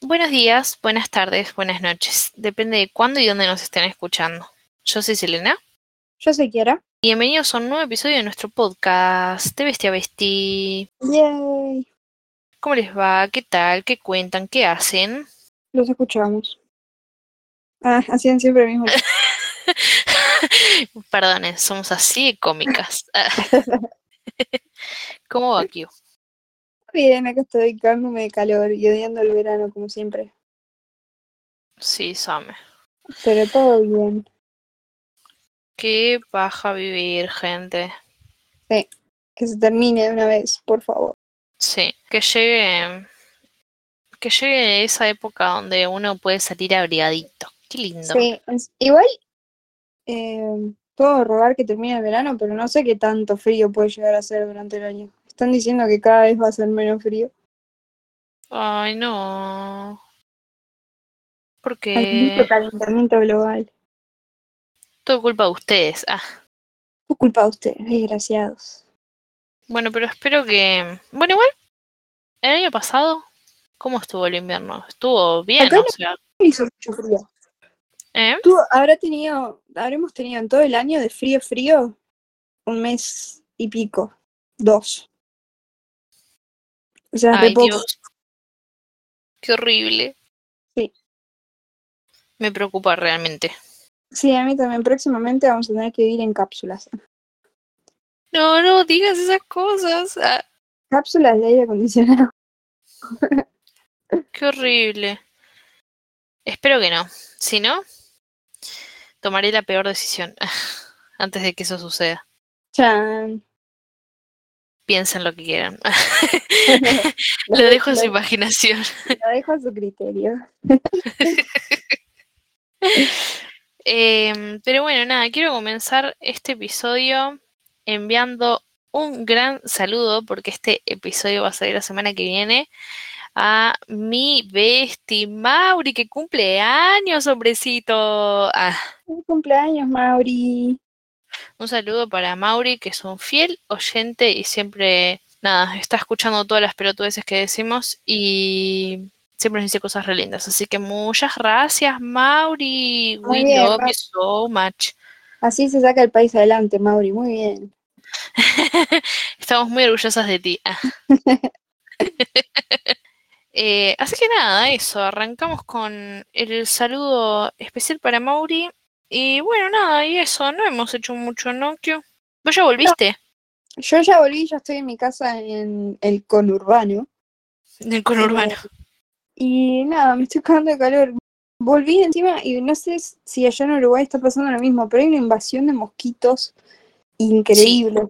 Buenos días, buenas tardes, buenas noches. Depende de cuándo y dónde nos estén escuchando. Yo soy Selena. Yo soy Kiara. Y bienvenidos a un nuevo episodio de nuestro podcast de Bestia Besti. Yay. ¿Cómo les va? ¿Qué tal? ¿Qué cuentan? ¿Qué hacen? Los escuchamos. Ah, hacían siempre el mismo. Perdonen, somos así de cómicas. ¿Cómo va, Kio? Bien, acá estoy cagándome de calor y odiando el verano como siempre. Sí, Same. Pero todo bien. Qué paja vivir, gente. Que se termine de una vez, por favor. Sí, que llegue. Que llegue esa época donde uno puede salir abrigadito. Qué lindo. Sí, igual eh, puedo rogar que termine el verano, pero no sé qué tanto frío puede llegar a ser durante el año. Están diciendo que cada vez va a ser menos frío. Ay, no. Hay Porque mucho calentamiento global. todo culpa de ustedes. Ah, Por culpa de ustedes, desgraciados. bueno, pero espero que. Bueno, igual. El año pasado, ¿cómo estuvo el invierno? Estuvo bien, Acá o no- sea. Hizo mucho frío. ¿eh? Tú habrá tenido, habremos tenido en todo el año de frío, frío, un mes y pico, dos. O sea, Ay. Dios. Qué horrible. Sí. Me preocupa realmente. Sí, a mí también. Próximamente vamos a tener que vivir en cápsulas. No, no digas esas cosas. Ah, Cápsulas de aire acondicionado. qué horrible. Espero que no. Si no, tomaré la peor decisión antes de que eso suceda. Chan. Piensen lo que quieran. Lo dejo en su imaginación. Lo dejo a su criterio. Em, pero bueno, nada, quiero comenzar este episodio enviando un gran saludo, porque este episodio va a salir la semana que viene, a mi bestie Mauri, que cumple años, hombrecito. Ah, cumpleaños, Mauri. Un saludo para Mauri, que es un fiel oyente y siempre, nada, está escuchando todas las pelotudeces que decimos y siempre nos dice cosas re lindas. Así que muchas gracias, Mauri. Muy We bien, love you so much. Así se saca el país adelante, Mauri. Muy bien. Estamos muy orgullosas de ti. Ah. Eh, así que nada, eso. Arrancamos con el saludo especial para Mauri. Y bueno, nada, y eso. No hemos hecho mucho, ¿no? Kio? ¿Vos ya volviste? Yo ya volví, ya estoy en mi casa en el conurbano. Del conurbano. Y nada, me estoy cagando de calor. Volví encima y no sé si allá en Uruguay está pasando lo mismo, pero hay una invasión de mosquitos increíble.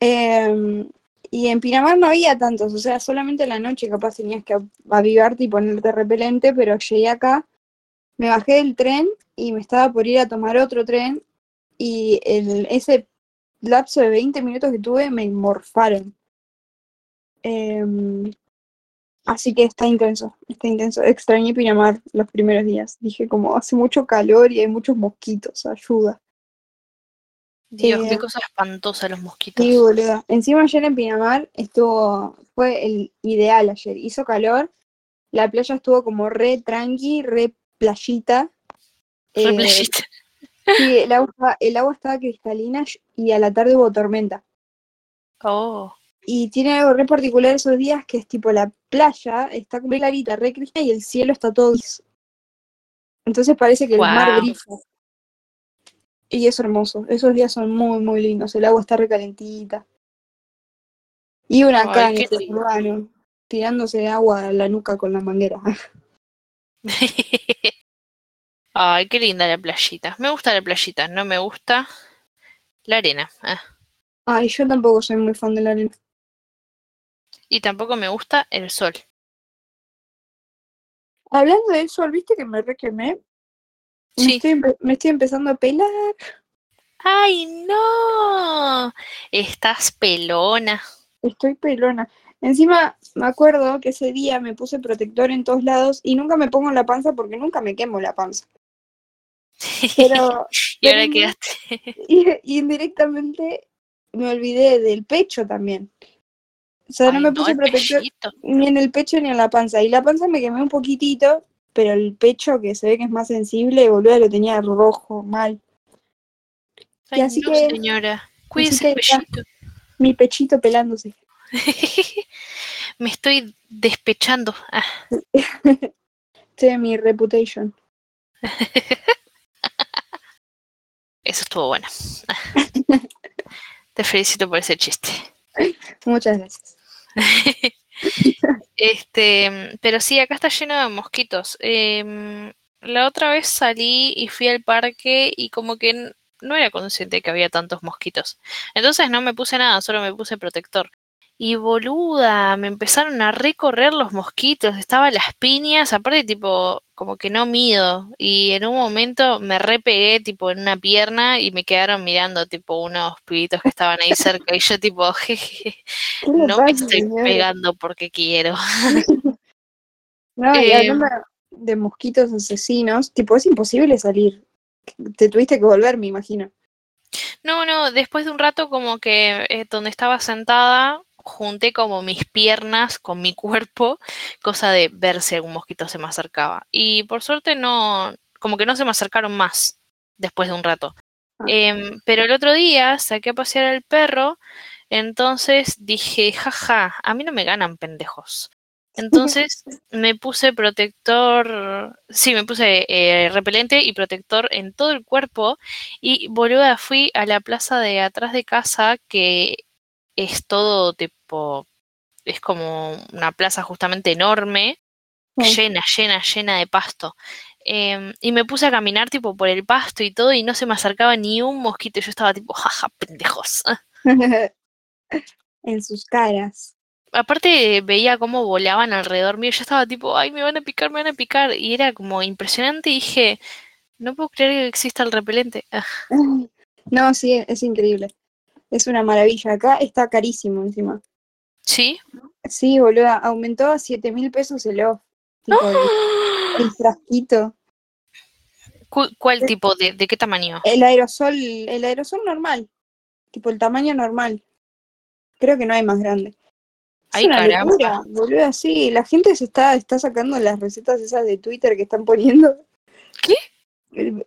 Em, y en Pinamar no había tantos, o sea, solamente en la noche capaz tenías que avivarte y ponerte repelente, pero llegué acá, me bajé del tren y me estaba por ir a tomar otro tren y el, ese lapso de 20 minutos que tuve me morfaron. Em, Así que está intenso, está intenso. Extrañé Pinamar los primeros días. Dije como hace mucho calor y hay muchos mosquitos, ayuda. Dios, Eh, qué cosa espantosa los mosquitos. Sí, boluda. Encima ayer en Pinamar estuvo, fue el ideal ayer. Hizo calor, la playa estuvo como re tranqui, re playita. Eh, playita. sí, el agua, el agua estaba cristalina y a la tarde hubo tormenta. Oh, Y tiene algo re particular esos días que es tipo la playa está como clarita, re cristalina y el cielo está todo gris. Entonces parece que el mar brilla. Y es hermoso. Esos días son muy, muy lindos. El agua está recalentita. Y una acá en el urbano, tirándose agua a la nuca con la manguera. Ay, qué linda la playita. Me gusta la playita, no me gusta la arena. Ah. Ay, yo tampoco soy muy fan de la arena. Y tampoco me gusta el sol. Hablando de eso, ¿viste que me requemé? Me, Sí. estoy, me estoy empezando a pelar. ¡Ay, no! Estás pelona. Estoy pelona. Encima, me acuerdo que ese día me puse protector en todos lados y nunca me pongo en la panza porque nunca me quemo la panza. Pero y ahora quedaste. y, y indirectamente me olvidé del pecho también. O sea, no me puse protector pechito. ni en el pecho ni en la panza. Y la panza me quemé un poquitito, pero el pecho, que se ve que es más sensible, boludo, lo tenía rojo, mal. Ay, así no, que- señora. Cuídese el pechito. Mi pechito pelándose. Me estoy despechando. Ah, en mi reputation. eso estuvo bueno. Te felicito por ese chiste. Muchas gracias. Este, pero sí, acá está lleno de mosquitos. Em, la otra vez salí y fui al parque y como que no era consciente que había tantos mosquitos. Entonces no me puse nada, solo me puse protector. Y boluda, me empezaron a recorrer los mosquitos, estaba las piñas, aparte tipo, como que no mido. Y en un momento me repegué tipo en una pierna y me quedaron mirando tipo unos pibitos que estaban ahí cerca y yo tipo, jeje, ¿Qué le no me estoy señora? pegando porque quiero. No, y Eh, hablando de mosquitos asesinos, tipo, es imposible salir. Te tuviste que volver, me imagino. No, no, después de un rato como que eh, donde estaba sentada, junté como mis piernas con mi cuerpo, cosa de ver si algún mosquito se me acercaba. Y por suerte no, como que no se me acercaron más después de un rato. Ah. Em, pero el otro día saqué a pasear al perro, entonces dije, jaja, a mí no me ganan pendejos. Entonces me puse protector, sí, me puse eh, repelente y protector en todo el cuerpo y boluda, fui a la plaza de atrás de casa que es todo tipo, es como una plaza justamente enorme, Sí. llena, llena, llena de pasto. Em, y me puse a caminar tipo por el pasto y todo y no se me acercaba ni un mosquito. Yo estaba tipo, jaja, pendejos. en sus caras. Aparte veía cómo volaban alrededor mío. Yo estaba tipo, ay, me van a picar, me van a picar. Y era como impresionante y dije, no puedo creer que exista el repelente. No, sí, es increíble. Es una maravilla. Acá está carísimo encima. ¿Sí? Sí, boluda, aumentó a 7 mil pesos el off. Tipo, el, el frasquito. ¿Cu- ¿Cuál tipo? De, ¿De qué tamaño? El aerosol, el aerosol normal. Tipo, el tamaño normal. Creo que no hay más grande. Es Ay, una caramba. locura, boluda, sí. La gente se está, está sacando las recetas esas de Twitter que están poniendo.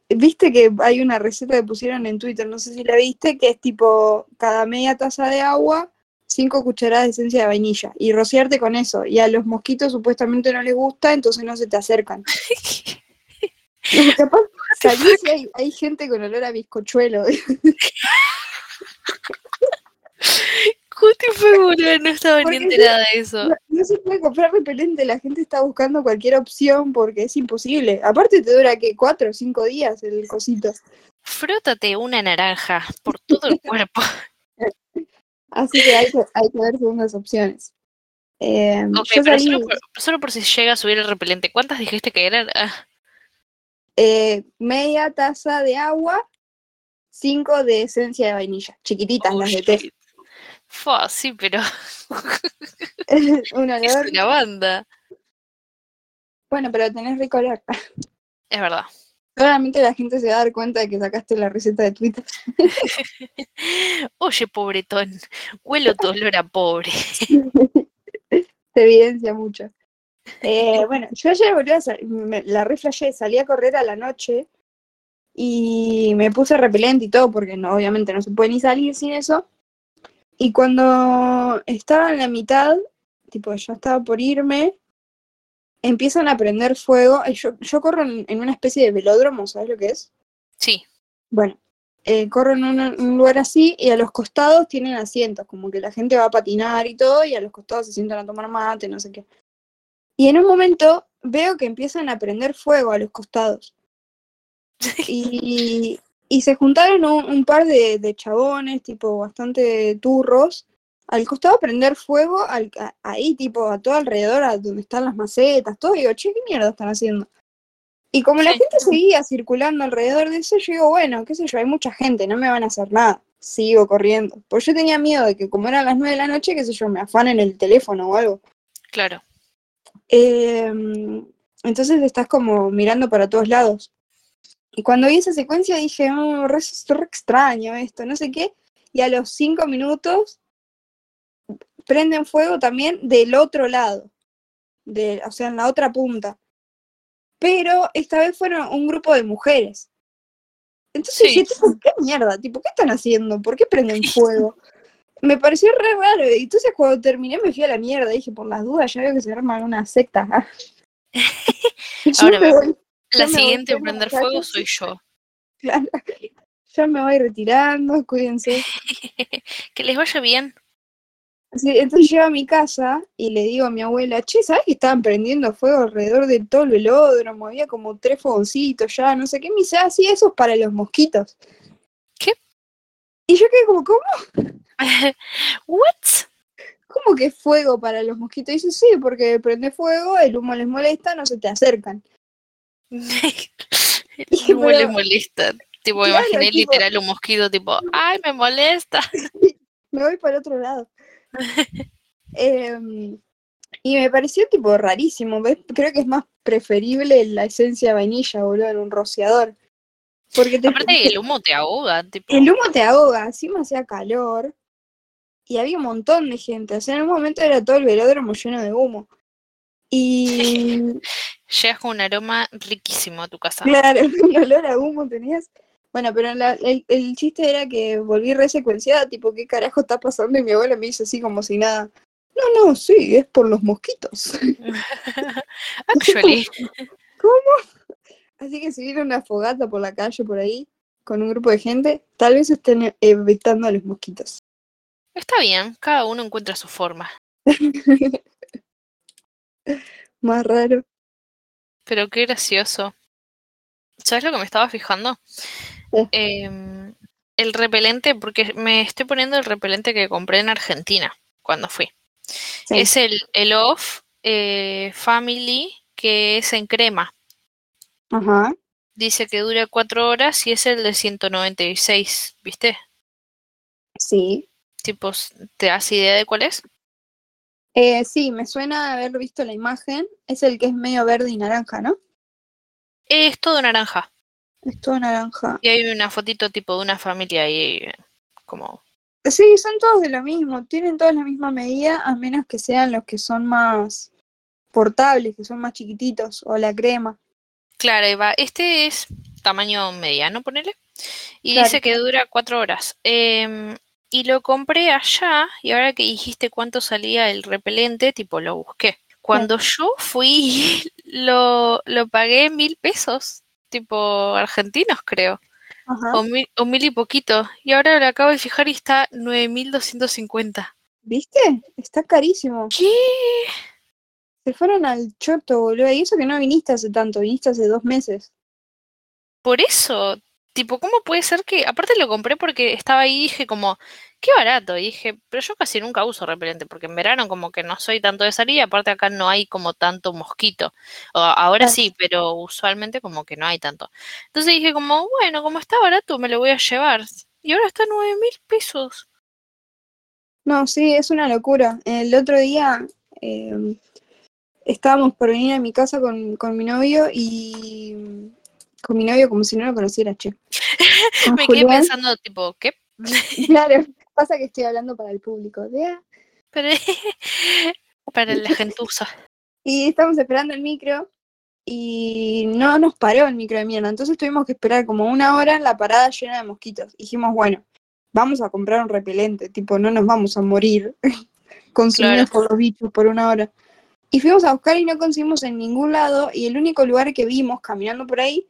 Viste que hay una receta que pusieron en Twitter, no sé si la viste, que es tipo cada media taza de agua, cinco cucharadas de esencia de vainilla y rociarte con eso. Y a los mosquitos supuestamente no les gusta, entonces no se te acercan. Capaz salís y hay, hay gente con olor a bizcochuelo. Justo fue boluda, no estaba ni enterada de eso. No, se puede comprar repelente, la gente está buscando cualquier opción porque es imposible. Aparte te dura que cuatro o cinco días el cosito. Frótate una naranja por todo el cuerpo. Así que hay que, hay que ver segundas opciones. Eh, pero salí solo por, solo por si llega a subir el repelente. ¿Cuántas dijiste que eran? Ah, eh, media taza de agua, cinco de esencia de vainilla, chiquititas las de té. Fua, sí, pero Un es una banda. Bueno, pero tenés rico olor. Es verdad. Claramente la gente se va a dar cuenta de que sacaste la receta de Twitter. Oye, pobretón, huelo tu olor a pobre. Se evidencia mucho. Eh, bueno, yo ayer volví a me- la reflejé, salí a correr a la noche y me puse repelente y todo, porque no, obviamente no se puede ni salir sin eso. Y cuando estaba en la mitad, tipo, yo estaba por irme, empiezan a prender fuego. Yo, yo corro en, en una especie de velódromo, ¿sabes lo que es? Sí, Bueno, eh, corro en un, un lugar así y a los costados tienen asientos, como que la gente va a patinar y todo, y a los costados se sientan a tomar mate, no sé qué. Y en un momento veo que empiezan a prender fuego a los costados. Y, y se juntaron un, un par de, de chabones, tipo bastante turros, al costado a prender fuego, al- a- ahí, tipo, a todo alrededor, a donde están las macetas, todo. Y digo, che, ¿qué mierda están haciendo? Y como la gente seguía circulando alrededor de eso, yo digo, bueno, qué sé yo, hay mucha gente, no me van a hacer nada. Sigo corriendo. Pues yo tenía miedo de que como eran las nueve de la noche, qué sé yo, me afanen el teléfono o algo. claro. Em, entonces estás como mirando para todos lados. Y cuando vi esa secuencia dije, oh, re, es re extraño esto, no sé qué. Y a los cinco minutos prenden fuego también del otro lado, de, o sea, en la otra punta. Pero esta vez fueron un grupo de mujeres. Entonces Sí. dije, tipo, ¿qué mierda? Tipo, ¿qué están haciendo? ¿Por qué prenden fuego? Me pareció re raro. Y entonces cuando terminé me fui a la mierda. Dije, por las dudas, ya veo que se arma una secta. Ahora me me- voy, La siguiente en prender fuego soy yo. claro. Ya me voy retirando, cuídense. que les vaya bien. Sí, entonces llego a mi casa y le digo a mi abuela, che, ¿sabes que estaban prendiendo fuego alrededor de todo el velódromo? Había como tres fogoncitos ya, no sé qué. Me dice, ah, sí, eso es para los mosquitos. ¿Qué? Y yo quedé como, ¿cómo, What? ¿Cómo que fuego para los mosquitos? Y dice, sí, porque prende fuego, el humo les molesta, no se te acercan. Humo le molesta. Tipo, Claro, imaginé tipo- literal un mosquito tipo, ay, me molesta. Me voy para otro lado. Em, y me pareció tipo rarísimo. ¿ves? Creo que es más preferible la esencia de vainilla, boludo, en un rociador. Porque te, Aparte, el humo te ahoga, tipo. El humo te ahoga, encima hacía calor y había un montón de gente. O sea, en un momento era todo el velódromo lleno de humo. Y Llegas con un aroma riquísimo a tu casa. claro, un olor a humo tenías. Bueno, pero la- el, el chiste era que volví resecuenciada, tipo, ¿qué carajo está pasando? Y mi abuela me dice así como si nada. No, no, sí, es por los mosquitos. Actually. Así que si viene una fogata por la calle por ahí, con un grupo de gente, tal vez estén evitando a los mosquitos. Está bien, cada uno encuentra su forma. Más raro. Pero qué gracioso. ¿Sabes lo que me estaba fijando? Em, el repelente, porque me estoy poniendo el repelente que compré en Argentina cuando fui. Sí. Es el, el Off eh, Family, que es en crema. Ajá. Dice que dura cuatro horas y es el de 196, ¿viste? Sí. Tipo, ¿te das idea de cuál es? Eh, sí, me suena haber visto la imagen. Es el que es medio verde y naranja, ¿no? Es todo naranja. Es todo naranja. Y hay una fotito tipo de una familia ahí, eh, como... Sí, son todos de lo mismo. Tienen todos la misma medida, a menos que sean los que son más portables, que son más chiquititos, o la crema. Claro, ahí va. Este es tamaño mediano, ponele. Y Claro. dice que dura cuatro horas. Em, y lo compré allá, y ahora que dijiste cuánto salía el repelente, tipo lo busqué. Cuando yo fui, lo, lo pagué mil pesos, tipo argentinos, creo. Ajá. O mil, o mil y poquito. Y ahora lo acabo de fijar y está 9250. ¿Viste? Está carísimo. ¿Qué? Se fueron al choto, boludo. Y eso que no viniste hace tanto, viniste hace dos meses. Por eso, tipo, ¿cómo puede ser que, aparte lo compré porque estaba ahí y dije como, qué barato, y dije, pero yo casi nunca uso repelente, porque en verano como que no soy tanto de salir, y aparte acá no hay como tanto mosquito. O, ahora sí, pero usualmente como que no hay tanto. Entonces dije como, bueno, como está barato, me lo voy a llevar. Y ahora está nueve mil pesos. No, sí, es una locura. El otro día eh, estábamos por venir a mi casa con, con mi novio y con mi novio como si no lo conociera, che. Me quedé Julián. pensando, tipo, ¿qué? Claro, pasa que estoy hablando para el público. ¿ya? Pero para la gentuza. Y estamos esperando el micro y no nos paró el micro de mierda. Entonces tuvimos que esperar como una hora en la parada llena de mosquitos. Dijimos, bueno, vamos a comprar un repelente, tipo, no nos vamos a morir consumidos por los bichos por una hora. Y fuimos a buscar y no conseguimos en ningún lado. Y el único lugar que vimos caminando por ahí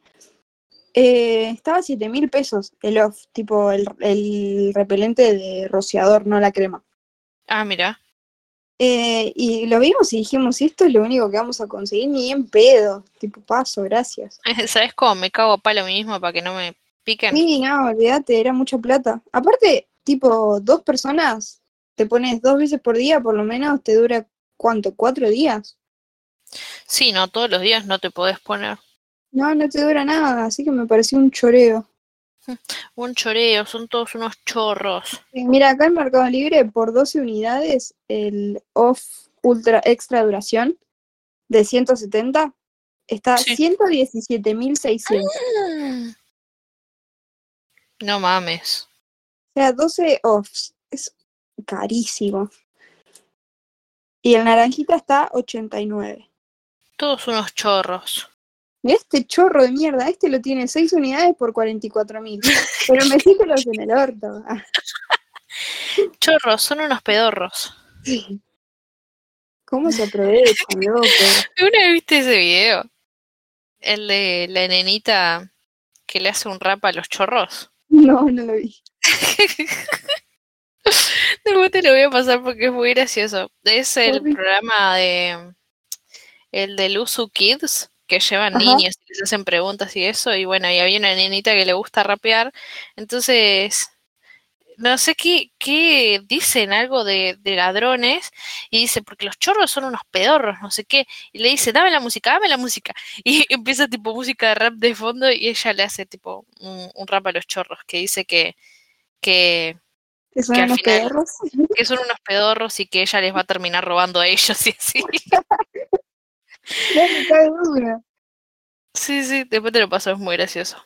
eh, estaba a 7 mil pesos el off, tipo el, el repelente de rociador, no la crema. Ah, mira. Eh, y lo vimos y dijimos, esto es lo único que vamos a conseguir, ni en pedo. Tipo, paso, gracias. ¿Sabes cómo me cago a palo mismo para que no me piquen? Sí, no, olvídate, era mucha plata. Aparte, tipo, dos personas, te pones dos veces por día, por lo menos te dura, ¿cuánto? ¿Cuatro días? Sí, no, todos los días no te podés poner. No, no te dura nada, así que me pareció un choreo. Un choreo, son todos unos chorros. Mira, acá en Mercado Libre, por 12 unidades, el off ultra extra duración de 170 está Sí. 117.600. No mames. O sea, 12 offs. Es carísimo. Y el naranjita está 89. Todos unos chorros. Este chorro de mierda, este lo tiene 6 unidades por 44 mil. Pero me los en el orto. Chorros, son unos pedorros. ¿Cómo se aprovechan, loco? ¿Una vez viste ese video? El de la nenita que le hace un rap a los chorros. No, no lo vi. Te lo voy a pasar porque es muy gracioso. Es el programa de el de Luzu Kids, que llevan niños y les hacen preguntas y eso, y bueno, y había una nenita que le gusta rapear, entonces no sé qué, qué dicen algo de, de, ladrones y dice, porque los chorros son unos pedorros, no sé qué, y le dice, dame la música, dame la música, y empieza tipo música de rap de fondo y ella le hace tipo un, un rap a los chorros, que dice que, que que son unos pedorros. Que son unos pedorros y que ella les va a terminar robando a ellos y así. Sí, sí, después te lo paso, es muy gracioso.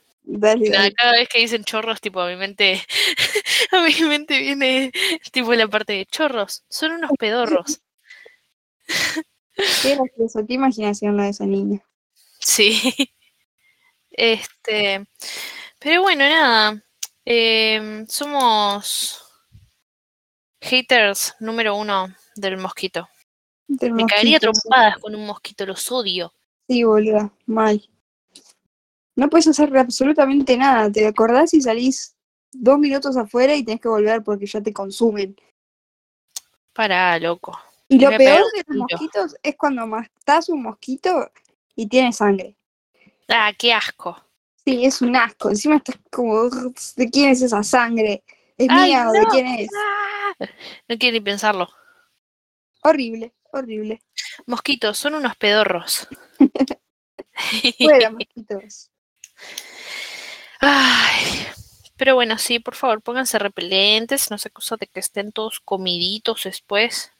Cada vez que dicen chorros, tipo, a mi mente, a mi mente viene tipo la parte de chorros, son unos pedorros. Qué gracioso, qué imaginación la de esa niña. Sí. Este, pero bueno, nada. Eh, somos haters número uno del mosquito. Me caería trompadas con un mosquito, los odio. Sí, boludo, mal. No puedes hacer absolutamente nada. Te acordás y salís dos minutos afuera y tenés que volver porque ya te consumen. Para, loco. Y lo peor de los mosquitos es cuando matás un mosquito y tiene sangre. Ah, qué asco. Sí, es un asco. Encima estás como, ¿de quién es esa sangre? ¿Es mía o de quién es? Ah, no quiero ni pensarlo. Horrible, horrible. Mosquitos, son unos pedorros. Fuera, mosquitos. Ay, pero bueno, sí, por favor, pónganse repelentes, no se acusa de que estén todos comiditos después.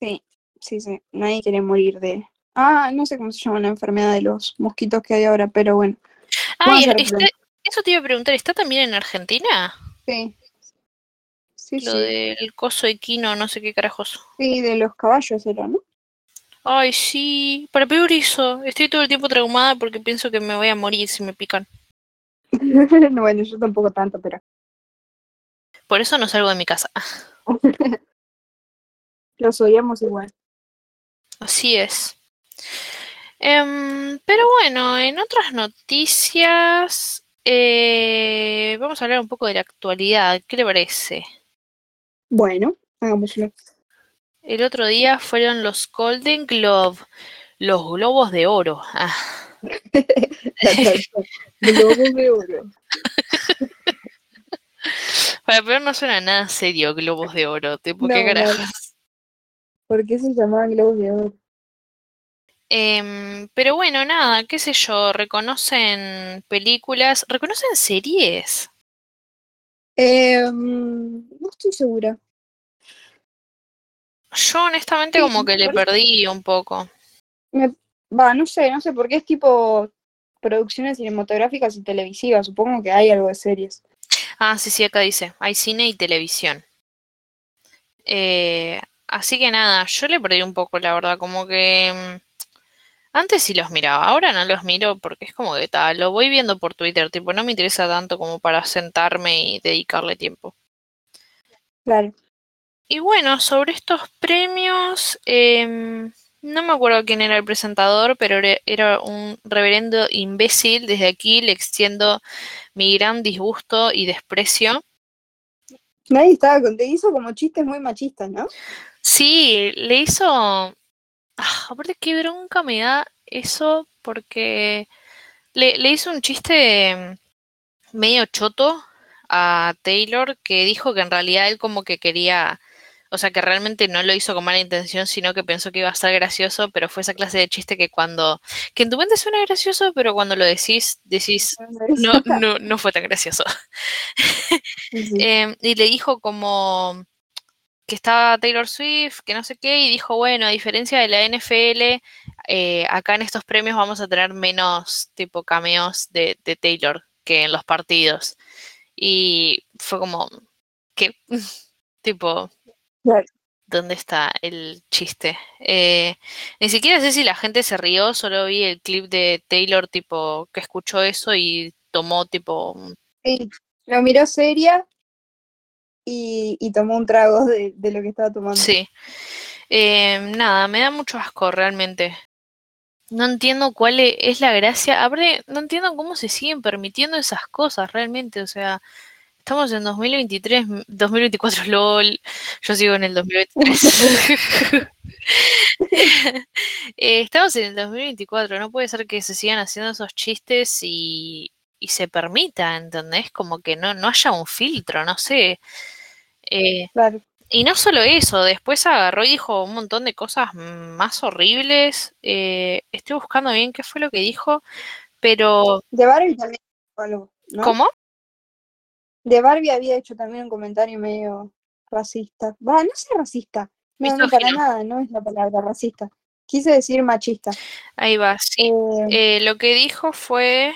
Sí, sí, sí, nadie quiere morir de... Ah, no sé cómo se llama la enfermedad de los mosquitos que hay ahora, pero bueno. Ay, este, eso te iba a preguntar, ¿está también en Argentina? Sí. Sí, Lo del coso equino, no sé qué carajos. Sí, de los caballos era, ¿no? Ay, sí, para peor eso. Estoy todo el tiempo traumada porque pienso que me voy a morir si me pican. bueno, yo tampoco tanto, pero. Por eso no salgo de mi casa. Los odiamos igual. Así es. Em, pero bueno, en otras noticias, eh, vamos a hablar un poco de la actualidad. ¿Qué le parece? Bueno, hagámoslo. El otro día fueron los Golden Globe, los globos de oro. Ah. globos de oro. Para peor no suena nada serio, globos de oro. ¿Por qué carajos? ¿Por qué se llamaban globos de oro? Em, pero bueno, nada, qué sé yo, reconocen películas, reconocen series. Em, no estoy segura. Yo honestamente como que le perdí un poco. Va, no sé, no sé, porque es tipo producciones cinematográficas y televisivas. Supongo que hay algo de series. Ah, sí, sí, acá dice, hay cine y televisión. Eh, así que nada, yo le perdí un poco, la verdad, como que mm, antes sí los miraba, ahora no los miro porque es como que tal, lo voy viendo por Twitter, tipo, no me interesa tanto como para sentarme y dedicarle tiempo. Claro. Y bueno, sobre estos premios, em, no me acuerdo quién era el presentador, pero era un reverendo imbécil. Desde aquí le extiendo mi gran disgusto y desprecio. Nadie estaba con, te hizo como chistes muy machistas, ¿no? Sí, le hizo. Ah, aparte, qué bronca me da eso, porque le, le hizo un chiste medio choto a Taylor que dijo que en realidad él como que quería o sea, que realmente no lo hizo con mala intención, sino que pensó que iba a estar gracioso, pero fue esa clase de chiste que cuando, que en tu mente suena gracioso, pero cuando lo decís, decís, no, no, no fue tan gracioso. Em, y le dijo como que estaba Taylor Swift, que no sé qué, y dijo, bueno, a diferencia de la NFL, eh, acá en estos premios vamos a tener menos tipo cameos de, de Taylor que en los partidos. Y fue como, ¿qué? tipo, dónde está el chiste. Eh, ni siquiera sé si la gente se rió, solo vi el clip de Taylor, tipo, que escuchó eso y tomó, tipo. Sí, lo miró seria y, y tomó un trago de, de, lo que estaba tomando. Sí. Eh, nada, me da mucho asco realmente. No entiendo cuál e, es la gracia. Abre, no entiendo cómo se siguen permitiendo esas cosas realmente. O sea, Estamos en 2023, 2024, LOL. Yo sigo en el 2023. eh, estamos en el 2024, no puede ser que se sigan haciendo esos chistes y, y se permita, ¿entendés? Como que no, no haya un filtro, no sé. Eh, claro. Y no solo eso, después agarró y dijo un montón de cosas más horribles. Eh, estoy buscando bien qué fue lo que dijo, pero... De Barbie también algo, ¿no? ¿Cómo? De Barbie había hecho también un comentario medio racista. Va, no sé racista. No, no, para nada, no es la palabra racista. Quise decir machista. Ahí va, sí. Eh, eh, lo que dijo fue...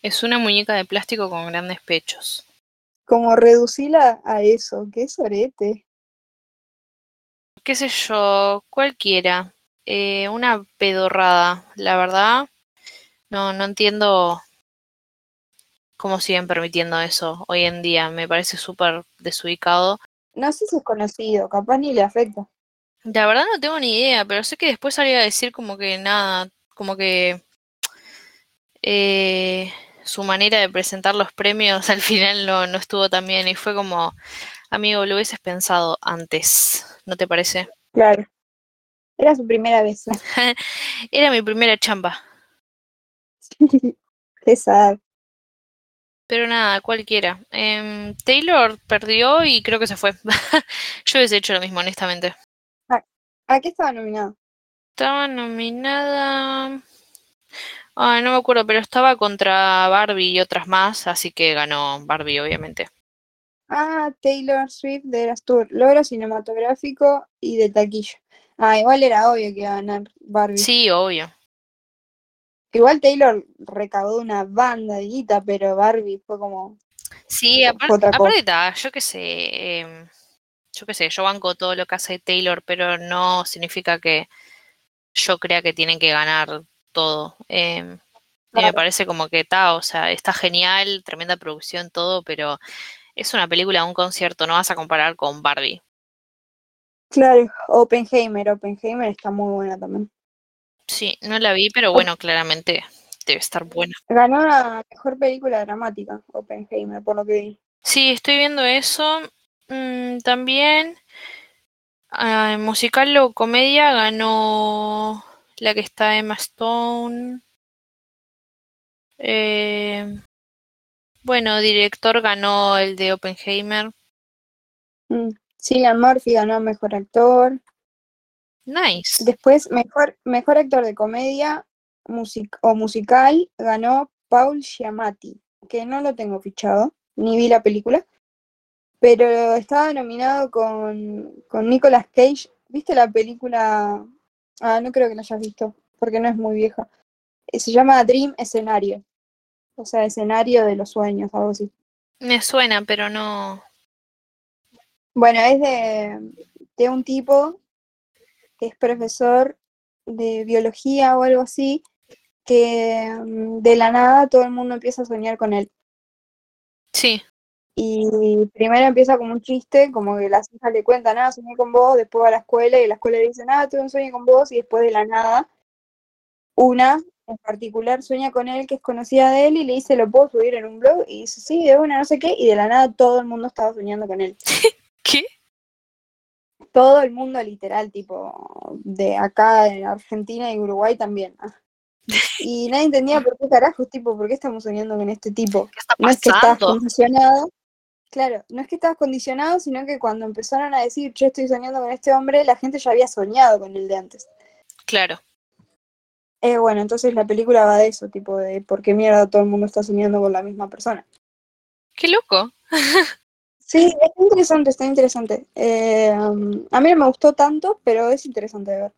Es una muñeca de plástico con grandes pechos. Como reducirla a eso, qué sorete. Qué sé yo, cualquiera. Eh, una pedorrada, la verdad. No, no entiendo cómo siguen permitiendo eso hoy en día. Me parece súper desubicado. No sé si es conocido, capaz ni le afecta. La verdad no tengo ni idea, pero sé que después salía a decir como que nada, como que eh, su manera de presentar los premios al final no, no estuvo tan bien y fue como, amigo, lo hubieses pensado antes, ¿no te parece? Claro. Era su primera vez. Era mi primera chamba. Qué sad. Pero nada, cualquiera. Eh, Taylor perdió y creo que se fue. Yo hubiese hecho lo mismo, honestamente. ¿A, ¿A qué estaba nominada? Estaba nominada. Ah, no me acuerdo, pero estaba contra Barbie y otras más, así que ganó Barbie, obviamente. Ah, Taylor Swift de Eras Tour, logro cinematográfico y de taquilla. Ah, igual era obvio que iba a ganar Barbie. Sí, obvio. Igual Taylor recaudó una banda de guita, pero Barbie fue como. Sí, aparte, aparte yo qué sé. Eh, yo qué sé, yo banco todo lo que hace Taylor, pero no significa que yo crea que tienen que ganar todo. Eh, claro. Me parece como que está, o sea, está genial, tremenda producción, todo, pero es una película, un concierto, no vas a comparar con Barbie. Claro, Oppenheimer, Oppenheimer está muy buena también. Sí, no la vi, pero bueno, claramente debe estar buena. Ganó la mejor película dramática, Oppenheimer, por lo que vi. Sí, estoy viendo eso. Mm, también, uh, musical o comedia, ganó la que está Emma Stone. Eh, bueno, director ganó el de Oppenheimer. Mm. Cillian Murphy ganó mejor actor. Nice. Después, mejor, mejor actor de comedia music o musical ganó Paul Giamatti, que no lo tengo fichado, ni vi la película, pero estaba nominado con, con Nicolas Cage. ¿Viste la película? Ah, no creo que la hayas visto, porque no es muy vieja. Se llama Dream Escenario. O sea, escenario de los sueños, algo así. Me suena, pero no. Bueno, es de, de un tipo que es profesor de biología o algo así, que de la nada todo el mundo empieza a soñar con él. Sí. Y primero empieza como un chiste, como que las hijas le cuentan, ah, soñé con vos, después va a la escuela y la escuela le dice, nada, tuve un sueño con vos, y después de la nada, una en particular sueña con él que es conocida de él y le dice, ¿lo puedo subir en un blog? Y dice, sí, de una, no sé qué, y de la nada todo el mundo estaba soñando con él. ¿Qué? todo el mundo literal, tipo, de acá en Argentina y Uruguay también. Y nadie entendía por qué carajos, tipo, por qué estamos soñando con este tipo. no es que estabas condicionado. Claro, no es que estabas condicionado, sino que cuando empezaron a decir, yo estoy soñando con este hombre, la gente ya había soñado con el de antes. Claro. Eh, bueno, entonces la película va de eso, tipo, de por qué mierda todo el mundo está soñando con la misma persona. Qué loco. Sí, está interesante, está interesante. Eh, um, a mí no me gustó tanto, pero es interesante de ver.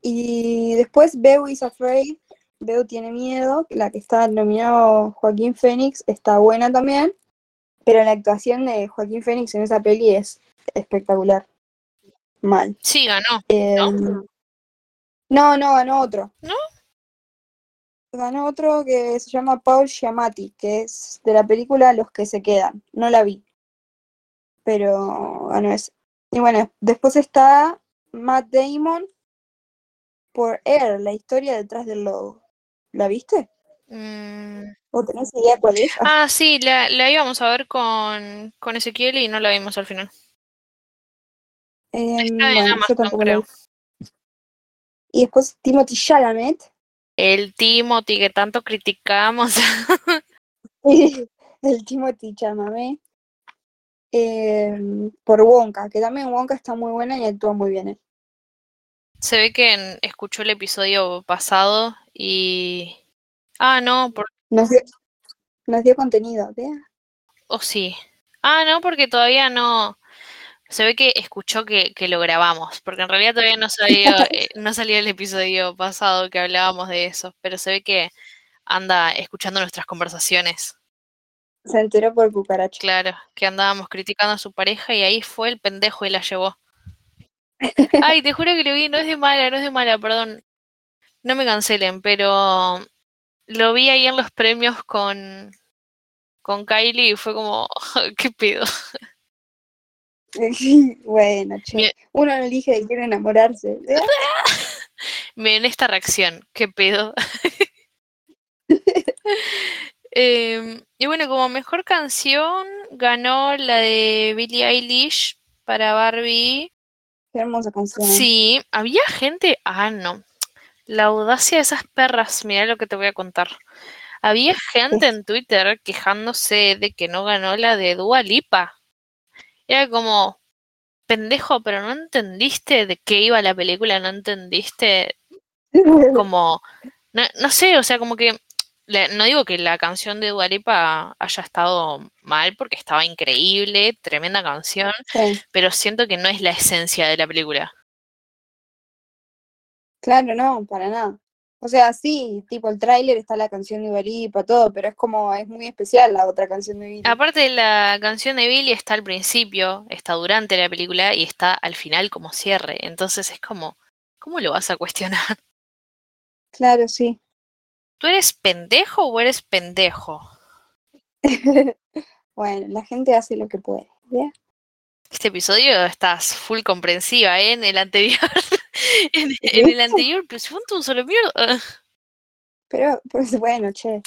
Y después Beo is Afraid, Beo tiene miedo, la que está nominado Joaquín Phoenix está buena también, pero la actuación de Joaquín Phoenix en esa peli es espectacular. mal. Sí, ganó. Eh, no, no, ganó otro. ¿No? Ganó otro que se llama Paul Giamatti, que es de la película Los que se quedan. No la vi. Pero ganó ese. Y bueno, después está Matt Damon por Air, la historia detrás del logo. ¿La viste? Mm, ¿O tenés idea cuál es? Ah, sí, la, la íbamos a ver con, con Ezequiel y no la vimos al final. Em, Está en bueno, Amazon, creo. Y después Timothy Chalamet, El Timothy que tanto criticamos. el Timothy Chalamet, em, por Wonka, que también Wonka está muy buena y actúa muy bien. él. Se ve que en- escuchó el episodio pasado y... Ah, no, por... Nos dio, nos dio contenido, vea. o sí. Ah, no, porque todavía no... Se ve que escuchó que, que lo grabamos, porque en realidad todavía no salió, eh, no salió el episodio pasado que hablábamos de eso, pero se ve que anda escuchando nuestras conversaciones. Se enteró por cucaracha. Claro, que andábamos criticando a su pareja y ahí fue el pendejo y la llevó. Ay, te juro que lo vi, no es de mala, no es de mala, perdón. No me cancelen, pero lo vi ahí en los premios con, con Kylie y fue como, ¿qué pedo? bueno, che. Uno no elige que quiere enamorarse. ¿vea? Miren esta reacción, ¿qué pedo? Em, y bueno, como mejor canción ganó la de Billie Eilish para Barbie. Qué hermosa canción. Sí, había gente. Ah, no. La audacia de esas perras, mira lo que te voy a contar. Había gente en Twitter quejándose de que no ganó la de Dua Lipa. Era como, pendejo, pero no entendiste de qué iba la película, no entendiste como, no, no sé, o sea, como que, no digo que la canción de Dua Lipa haya estado mal, porque estaba increíble, tremenda canción, Sí, pero siento que no es la esencia de la película. Claro, no, para nada. O sea, sí, tipo el tráiler está la canción de Dua Lipa, todo, pero es como, es muy especial la otra canción de Billie. Aparte, la canción de Billy está al principio, está durante la película y está al final como cierre. Entonces es como, ¿cómo lo vas a cuestionar? Claro, sí. ¿Tú eres pendejo o eres pendejo? Bueno, la gente hace lo que puede. ¿vea? Este episodio estás full comprensiva, ¿eh? En el anterior. en, en el anterior, pues un solo mierda. Pero, pues bueno, che.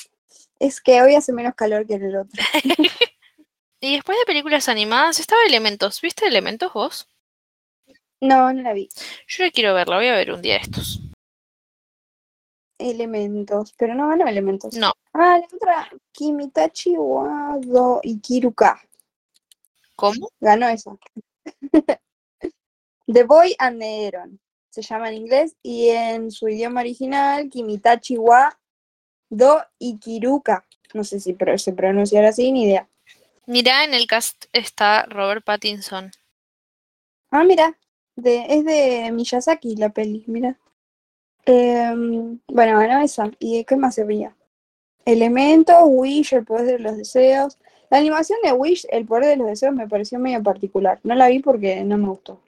Es que hoy hace menos calor que en el otro. Y después de películas animadas estaba Elementos. ¿Viste Elementos vos? No, no la vi. Yo la quiero ver, la voy a ver un día de estos. Elementos, pero no ganó elementos. No. Ah, la otra, Kimitachi Wado Ikiruka. ¿Cómo? Ganó esa. The Boy and the Heron. Se llama en inglés y en su idioma original, Kimitachi wa do Ikiruka. No sé si pro- se pronunciará así, ni idea. Mirá, en el cast está Robert Pattinson. Ah, mira, de, es de Miyazaki la peli, mira. Em, bueno, ganó esa. ¿Y qué más había? Elementos, Wish, el poder de los deseos. La animación de Wish, el poder de los deseos, me pareció medio particular. No la vi porque no me gustó.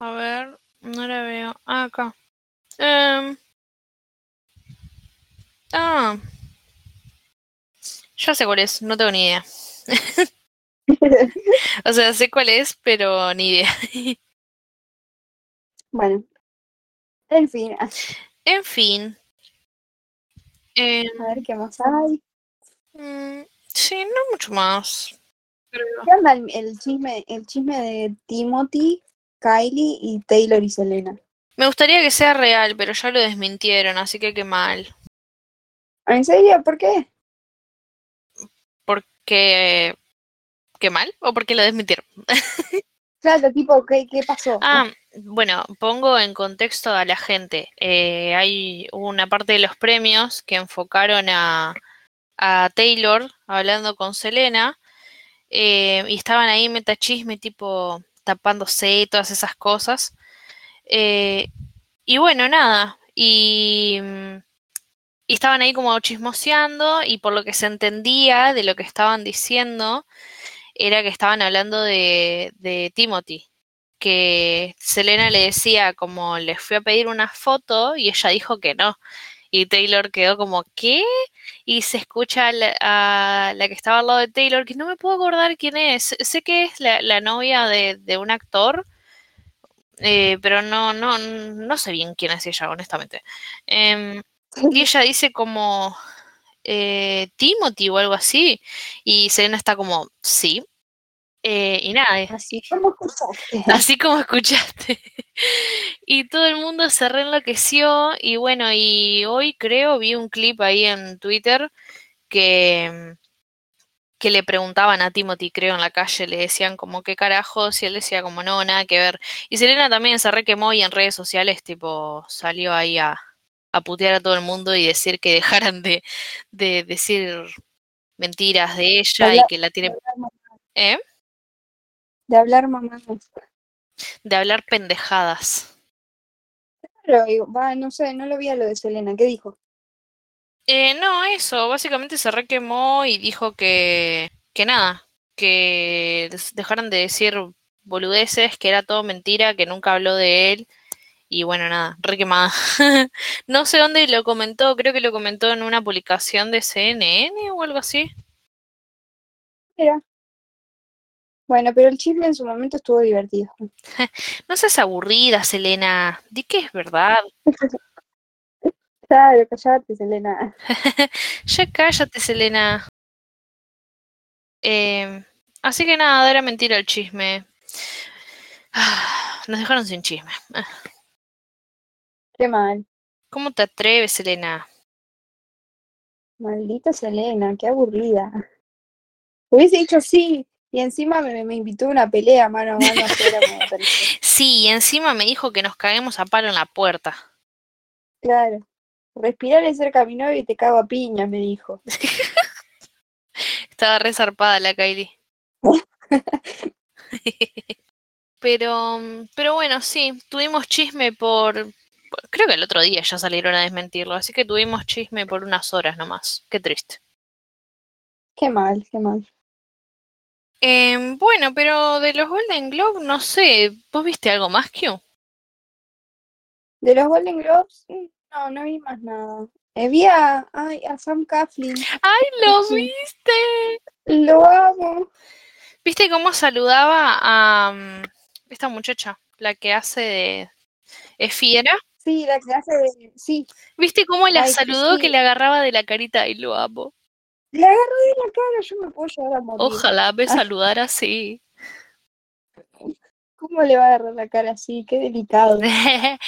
A ver, no la veo. Ah, acá. Em, ah. Ya sé cuál es, no tengo ni idea. O sea, sé cuál es, pero ni idea. bueno, en fin, a En fin. Em, ver qué más hay. mm, sí, no mucho más. Creo. ¿Qué onda el, el chisme, el chisme de Timothy, Kylie y Taylor y Selena? Me gustaría que sea real, pero ya lo desmintieron, así que qué mal. ¿En serio? ¿Por qué? Porque... ¿Qué mal? ¿O porque lo desmintieron? Claro, tipo, ¿qué, qué pasó? Ah, bueno, pongo en contexto a la gente. Eh, hay una parte de los premios que enfocaron a, a Taylor hablando con Selena eh, y estaban ahí metachisme tipo tapándose todas esas cosas. Eh, y bueno, nada. Y, y estaban ahí como chismoseando y por lo que se entendía de lo que estaban diciendo era que estaban hablando de, de Timothy, que Selena le decía como les fui a pedir una foto y ella dijo que no. Y Taylor quedó como, ¿qué? Y se escucha a la, que estaba al lado de Taylor, que no me puedo acordar quién es. Sé que es la, novia de, un actor, eh, pero no, no, no sé bien quién es ella, honestamente. Em, y ella dice como eh, Timothy o algo así. Y Selena está como, sí. Eh, y nada. Así como escuchaste. Así como escuchaste. y todo el mundo se reenloqueció. Y bueno, y hoy creo vi un clip ahí en Twitter que, que le preguntaban a Timothy, creo, en la calle, le decían como qué carajos, y él decía como no, nada que ver. Y Selena también se requemó y en redes sociales, tipo, salió ahí a, a putear a todo el mundo y decir que dejaran de, de decir mentiras de ella y que la tiene... ¿Eh? De hablar mamá. De hablar pendejadas. Pero, va, no sé, no lo vi a lo de Selena. ¿Qué dijo? Eh, no, eso, básicamente se requemó y dijo que, que nada, que dejaran de decir boludeces, que era todo mentira, que nunca habló de él y bueno, nada, re quemada. no sé dónde lo comentó, creo que lo comentó en una publicación de CNN o algo así. Mira. Bueno, pero el chisme en su momento estuvo divertido. no seas aburrida, Selena. Di que es verdad. claro, cállate, Selena. ya cállate, Selena. Eh, así que nada, era mentira el chisme. nos dejaron sin chisme. Qué mal. ¿Cómo te atreves, Selena? Maldita Selena, qué aburrida. Hubiese dicho sí, y encima me, me invitó a una pelea mano a mano sí, y encima me dijo que nos caguemos a palo en la puerta. Claro. Respirar es cerca a mi novio y te cago a piña, me dijo. Estaba resarpada la Kylie. pero, pero bueno, sí, tuvimos chisme por, creo que el otro día ya salieron a desmentirlo, así que tuvimos chisme por unas horas nomás. Qué triste. Qué mal, qué mal. Em, bueno, pero de los Golden Globes, no sé, ¿vos viste algo más, Q? De los Golden Globes, mm, no, no vi más nada. Eh, vi a, ay, a Sam Coughlin. ¡Ay, lo viste! Lo amo. ¿Viste cómo saludaba a mm, esta muchacha, la que hace de... ¿Es fiera? Sí, la clase de. Sí. ¿Viste cómo la saludó que le agarraba de la carita y lo amo? Le agarró de la cara, yo me puedo llevar a morir. Ojalá me saludara así. ¿Cómo le va a agarrar la cara así? Qué delicado.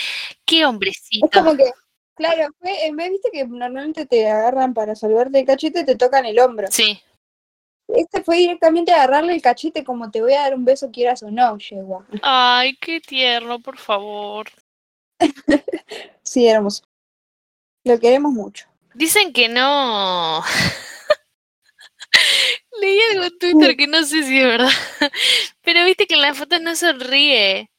Qué hombrecito. Es como que, claro, fue, en vez, viste que normalmente te agarran para saludarte el cachete, te tocan el hombro. Sí. Este fue directamente agarrarle el cachete como te voy a dar un beso quieras o no, llegó. Ay, qué tierno, por favor. sí, hermoso. Lo queremos mucho. Dicen que no. Leí algo en Twitter que no sé si es verdad. Pero viste que en la foto no sonríe.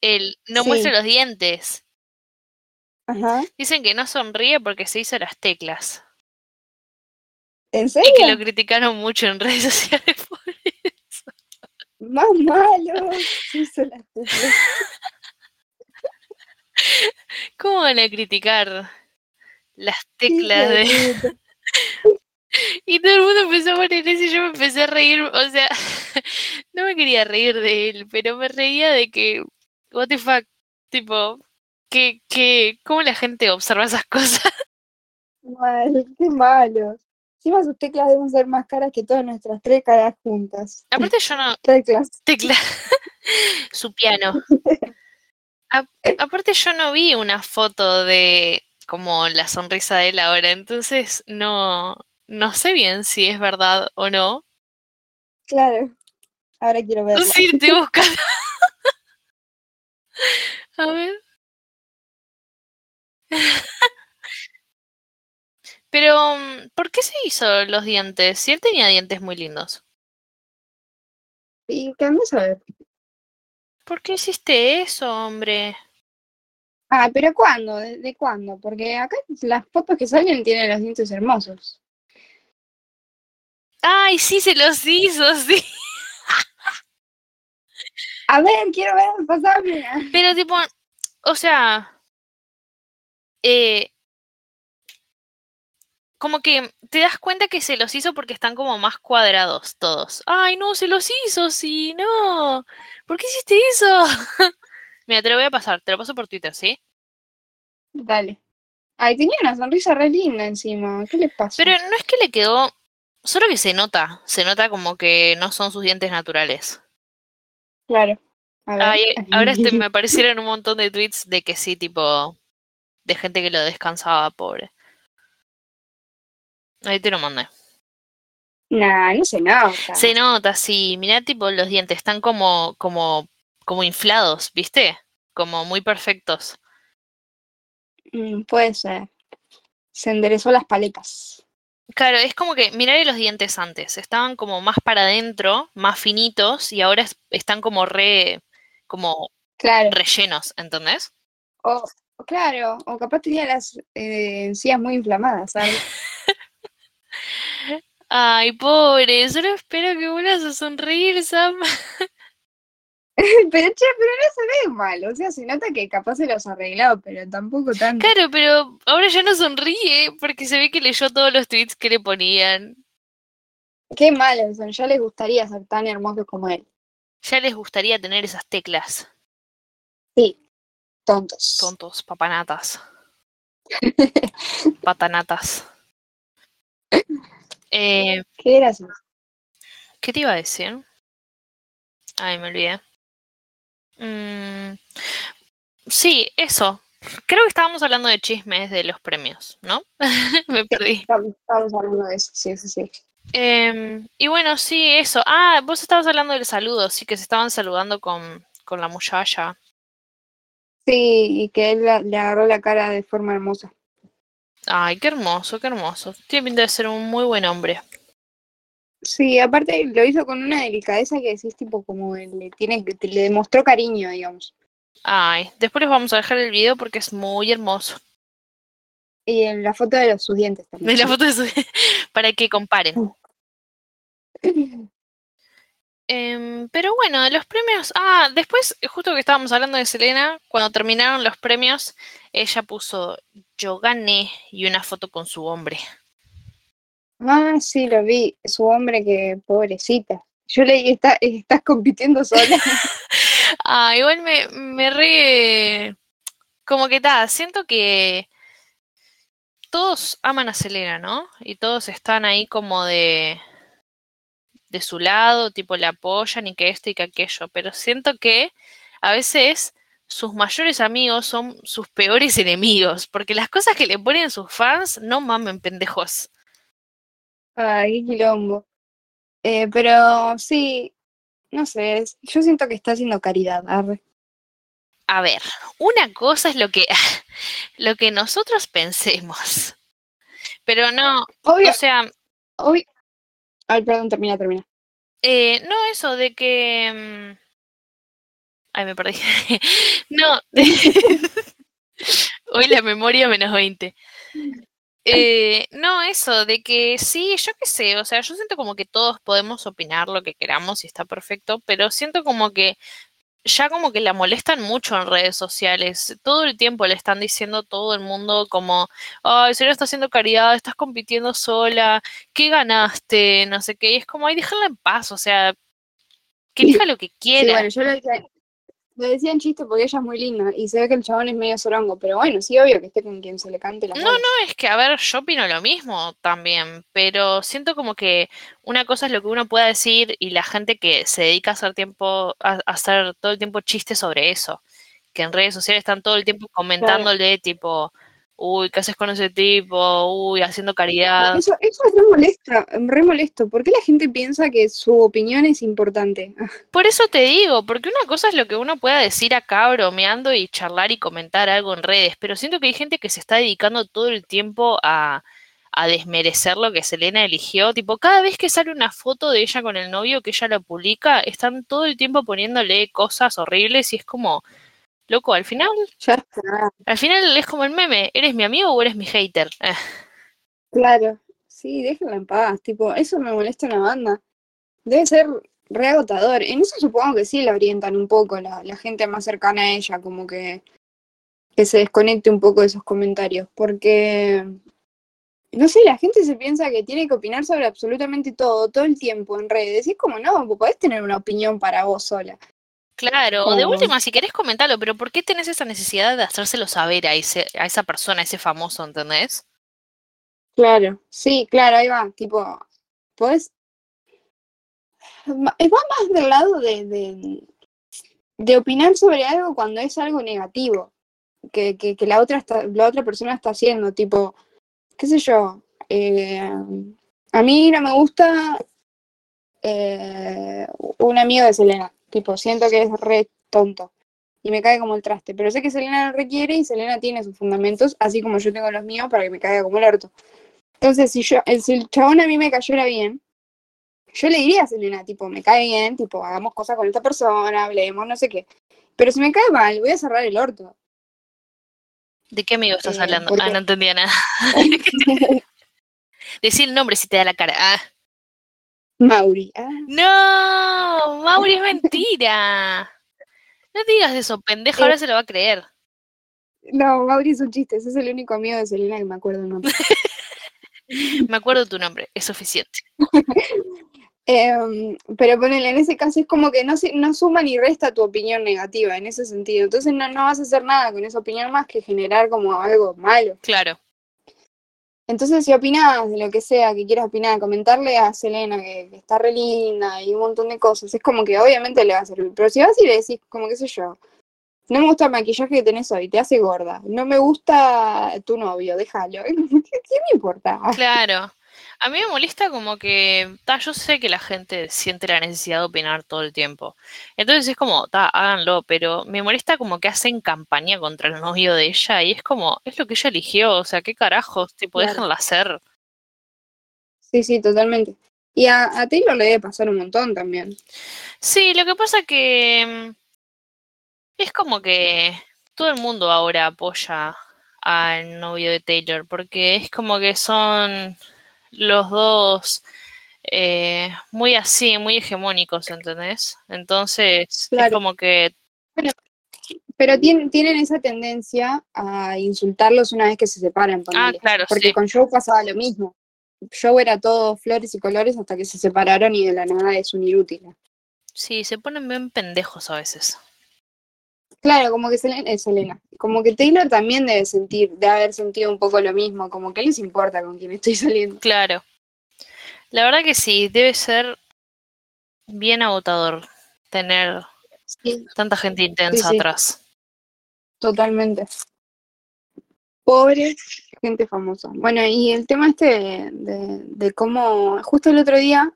Él no muestra los dientes. Ajá. Dicen que no sonríe porque se hizo las teclas. ¿En serio? Y que lo criticaron mucho en redes sociales por eso. Más malo. Se hizo las teclas. ¿Cómo van a criticar las teclas de... y todo el mundo empezó a poner eso y yo me empecé a reír, o sea, no me quería reír de él, pero me reía de que, what the fuck, tipo, que, que, ¿cómo la gente observa esas cosas? Mal, qué malo. Encima sus teclas deben ser más caras que todas nuestras tres caras juntas. Aparte yo no... Teclas. Teclas. Su piano aparte yo no vi una foto de como la sonrisa de él ahora, entonces no, no sé bien si es verdad o no. Claro, ahora quiero verlo. Sí, estoy buscando. A ver. Pero, ¿por qué se hizo los dientes? Si él tenía dientes muy lindos. ¿Y qué andas a ver? ¿Por qué hiciste eso, hombre? Ah, pero ¿cuándo? ¿De, cuándo? Porque acá las fotos que salen tienen los dientes hermosos. Ay, sí, se los hizo, sí. A ver, quiero ver, pasame. Pero tipo, o sea, eh, como que te das cuenta que se los hizo porque están como más cuadrados todos. Ay, no, se los hizo, sí, no. ¿Por qué hiciste eso? Mira, te lo voy a pasar, te lo paso por Twitter, ¿sí? Dale. Ay, tenía una sonrisa re linda encima. ¿Qué le pasa? Pero no es que le quedó, solo que se nota, se nota como que no son sus dientes naturales. Claro. Ay, ahora este, me aparecieron un montón de tweets de que sí, tipo, de gente que lo descansaba, pobre. Ahí te lo mandé. Nah, no se nota. Se nota, sí. Mirá, tipo, los dientes están como, como, como inflados, ¿viste? Como muy perfectos. Mm, puede ser. Se enderezó las paletas. Claro, es como que, mirá los dientes antes. Estaban como más para adentro, más finitos, y ahora es- están como re, como Claro. rellenos, ¿entendés? O, claro, o capaz tenía las eh, encías muy inflamadas, ¿sabes? Ay, pobre, solo espero que vuelvas a sonreír, Sam. pero che, pero no se ve mal. O sea, se nota que capaz se los arreglado, pero tampoco tanto. Claro, pero ahora ya no sonríe porque se ve que leyó todos los tweets que le ponían. Qué malos son. Ya les gustaría ser tan hermosos como él. Ya les gustaría tener esas teclas. Sí, tontos. Tontos, papanatas. Patanatas. Eh, Qué gracioso. ¿Qué te iba a decir? Ay, me olvidé. Mm, sí, eso. Creo que estábamos hablando de chismes de los premios, ¿no? me perdí. Estamos hablando de eso, sí, sí, sí. Em, y bueno, sí, eso. Ah, vos estabas hablando del saludo, sí, que se estaban saludando con, con la muchacha. Sí, y que él la- le agarró la cara de forma hermosa. Ay, qué hermoso, qué hermoso. Tiene pinta de ser un muy buen hombre. Sí, aparte lo hizo con una delicadeza que decís tipo como le tiene que le demostró cariño, digamos. Ay, después les vamos a dejar el video porque es muy hermoso. Y en la foto de los sus dientes también. De la foto de su- para que comparen. Em, pero bueno, los premios. Ah, después, justo que estábamos hablando de Selena, cuando terminaron los premios, ella puso yo gané y una foto con su hombre. Ah, sí, lo vi. Su hombre que pobrecita. Yo leí, está, estás compitiendo sola. Ah, igual me, me re. Como que tal, siento que todos aman a Selena, ¿no? Y todos están ahí como de. de su lado, tipo le apoyan y que esto y que aquello. Pero siento que a veces sus mayores amigos son sus peores enemigos. Porque las cosas que le ponen sus fans, no mamen, pendejos. Ay, qué quilombo. Eh, pero sí, no sé, yo siento que está haciendo caridad. arre. A ver, una cosa es lo que. lo que nosotros pensemos. Pero no, Obvio, o sea. obvio. Ay, perdón, termina, termina. Eh, no, eso de que. mm, Ay, me perdí. No. Hoy la memoria menos 20. Eh, no, eso, de que sí, yo qué sé, o sea, yo siento como que todos podemos opinar lo que queramos y está perfecto, pero siento como que ya como que la molestan mucho en redes sociales. Todo el tiempo le están diciendo a todo el mundo como, ay, Serena está haciendo caridad, estás compitiendo sola, ¿qué ganaste? No sé qué. Y es como, ay, déjala en paz, o sea, que elija lo que Sí, quiera. bueno, yo lo lo decía en chiste porque ella es muy linda y se ve que el chabón es medio sorongo, pero bueno, sí, obvio que esté con quien se le cante la No, no, es que, a ver, yo opino lo mismo también, pero siento como que una cosa es lo que uno pueda decir y la gente que se dedica a hacer tiempo, a, a hacer todo el tiempo chistes sobre eso, que en redes sociales están todo el tiempo comentándole tipo, uy, ¿qué haces con ese tipo? Uy, haciendo caridad. Eso, eso es re molesta, re molesto. ¿Por qué la gente piensa que su opinión es importante? Por eso te digo, porque una cosa es lo que uno pueda decir acá bromeando y charlar y comentar algo en redes, pero siento que hay gente que se está dedicando todo el tiempo a, a desmerecer lo que Selena eligió. Tipo, cada vez que sale una foto de ella con el novio que ella lo publica, están todo el tiempo poniéndole cosas horribles y es como, loco, al final, Ya está, al final es como el meme, ¿eres mi amigo o eres mi hater? Eh, claro. Sí, déjenla en paz. Tipo, eso me molesta una banda. Debe ser re agotador. En eso supongo que sí la orientan un poco la, la gente más cercana a ella, como que, que se desconecte un poco de esos comentarios, porque no sé, la gente se piensa que tiene que opinar sobre absolutamente todo, todo el tiempo en redes. Y es como, no, podés tener una opinión para vos sola. Claro, de última, si querés comentarlo, pero ¿por qué tenés esa necesidad de hacérselo saber a, ese, a esa persona, a ese famoso, ¿entendés? Claro, sí, claro, ahí va, tipo, podés... Va más del lado de, de, de opinar sobre algo cuando es algo negativo que, que, que la, otra está, la otra persona está haciendo, tipo, qué sé yo, eh, a mí no me gusta eh, un amigo de Selena, tipo, siento que es re tonto y me cae como el traste, pero sé que Selena lo requiere y Selena tiene sus fundamentos, así como yo tengo los míos para que me caiga como el orto. Entonces, si, yo, si el chabón a mí me cayera bien, yo le diría a Selena, tipo, me cae bien, tipo, hagamos cosas con esta persona, hablemos, no sé qué. Pero si me cae mal, voy a cerrar el orto. ¿De qué amigo estás eh, hablando? Ah, no entendía nada. Decir el nombre si te da la cara. Ah. Mauri. Ah. No, Mauri es mentira. No digas eso, pendejo, ahora se lo va a creer. No, Mauri es un chiste, ese es el único amigo de Selena que me acuerdo el nombre. me acuerdo tu nombre, es suficiente. Eh, pero ponele, en ese caso es como que no, no suma ni resta tu opinión negativa en ese sentido. Entonces no, no vas a hacer nada con esa opinión más que generar como algo malo. Claro. Entonces, si opinas de lo que sea que quieras opinar, comentarle a Selena que, está re linda y un montón de cosas, es como que obviamente le va a servir. Pero si vas y le decís, como qué sé yo, no me gusta el maquillaje que tenés hoy, te hace gorda, no me gusta tu novio, déjalo. ¿Qué, qué me importa? Claro. A mí me molesta como que, ta, yo sé que la gente siente la necesidad de opinar todo el tiempo. Entonces es como, ta, háganlo, pero me molesta como que hacen campaña contra el novio de ella y es como, es lo que ella eligió, o sea, qué carajos, tipo, claro. déjenla hacer. Sí, sí, totalmente. Y a, a Taylor le debe pasar un montón también. Sí, lo que pasa que mm, es como que todo el mundo ahora apoya al novio de Taylor, porque es como que son los dos eh, muy así, muy hegemónicos, ¿entendés? Entonces, es como que... pero tienen, tienen esa tendencia a insultarlos una vez que se separan. Ah, claro, Porque con Joe pasaba lo mismo. Joe era todo flores y colores hasta que se separaron y de la nada es un inútil. Sí, se ponen bien pendejos a veces. Claro, como que Selena, eh, Selena, como que Taylor también debe sentir, de haber sentido un poco lo mismo, como que les importa con quién estoy saliendo. Claro. La verdad que sí, debe ser bien agotador tener tanta gente intensa atrás. Totalmente. Pobre gente famosa. Bueno, y el tema este de, de, cómo, justo el otro día,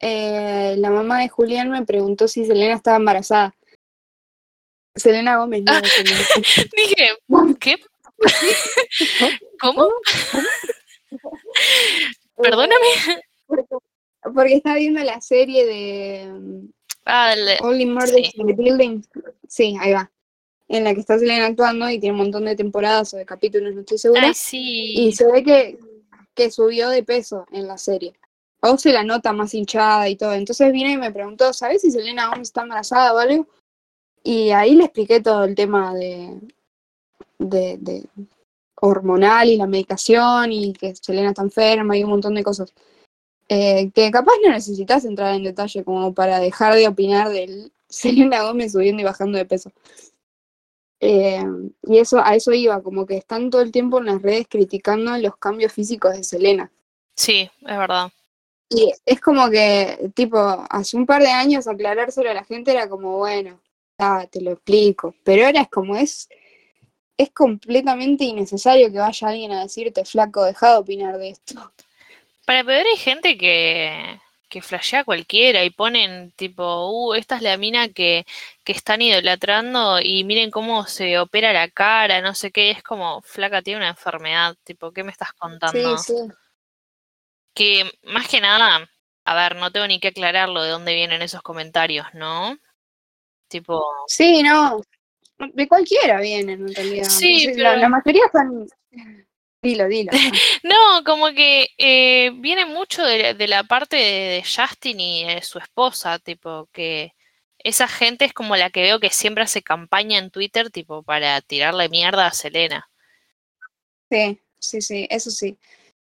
eh, la mamá de Julián me preguntó si Selena estaba embarazada. Selena Gómez, no. Dije, ¿qué? ¿Cómo? Perdóname. Porque, está viendo la serie de ah, el, Only Murders in the Building. Sí, ahí va. En la que está Selena actuando y tiene un montón de temporadas o de capítulos, no estoy segura. Ay, sí. Y se ve que, que subió de peso en la serie. O se la nota más hinchada y todo. Entonces vino y me preguntó, ¿sabes si Selena Gómez está embarazada o algo? Y ahí le expliqué todo el tema de, de, de, hormonal y la medicación y que Selena está enferma y un montón de cosas. Eh, que capaz no necesitas entrar en detalle como para dejar de opinar de Selena Gómez subiendo y bajando de peso. Eh, y eso, a eso iba, como que están todo el tiempo en las redes criticando los cambios físicos de Selena. Sí, es verdad. Y es como que, tipo, hace un par de años aclarárselo a la gente era como, bueno, te lo explico. Pero ahora es como es, es completamente innecesario que vaya alguien a decirte, flaco, deja de opinar de esto. Para poder hay gente que, que flashea cualquiera y ponen tipo, uh, esta es la mina que, que están idolatrando y miren cómo se opera la cara, no sé qué, es como, flaca, tiene una enfermedad, tipo, ¿qué me estás contando? Sí, sí. Que más que nada, a ver, no tengo ni que aclararlo de dónde vienen esos comentarios, ¿no? Tipo. Sí, no. De cualquiera vienen en realidad. Sí, pero... la, la, mayoría son. Dilo, dilo. no, como que eh, viene mucho de, de la parte de, de, Justin y de su esposa, tipo, que esa gente es como la que veo que siempre hace campaña en Twitter, tipo, para tirarle mierda a Selena. Sí, sí, sí, eso sí.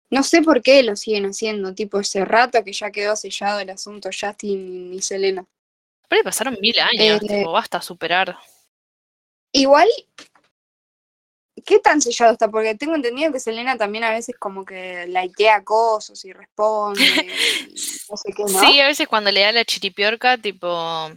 No sé por qué lo siguen haciendo, tipo ese rato que ya quedó sellado el asunto Justin y Selena. Pero pasaron mil años, eh, tipo, basta superar. Igual, ¿qué tan sellado está? Porque tengo entendido que Selena también a veces como que likea cosas y responde. no sé qué, ¿no? Sí, a veces cuando le da la chiripiorca, tipo,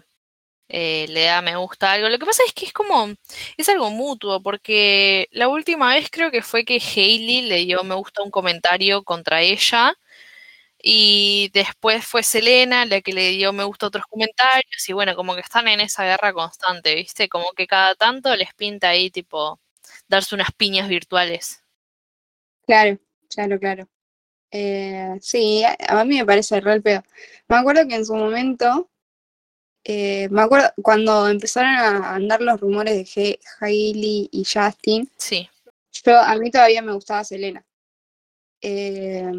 eh, le da me gusta algo. Lo que pasa es que es como, es algo mutuo, porque la última vez creo que fue que Hailey le dio me gusta un comentario contra ella. Y después fue Selena la que le dio me gusta otros comentarios. Y bueno, como que están en esa guerra constante, ¿viste? Como que cada tanto les pinta ahí, tipo, darse unas piñas virtuales. Claro, claro, claro. Eh, sí, a, mí me parece real pedo. Me acuerdo que en su momento, eh, me acuerdo cuando empezaron a andar los rumores de Hailey y Justin. Sí. Yo, a mí todavía me gustaba Selena. Eh,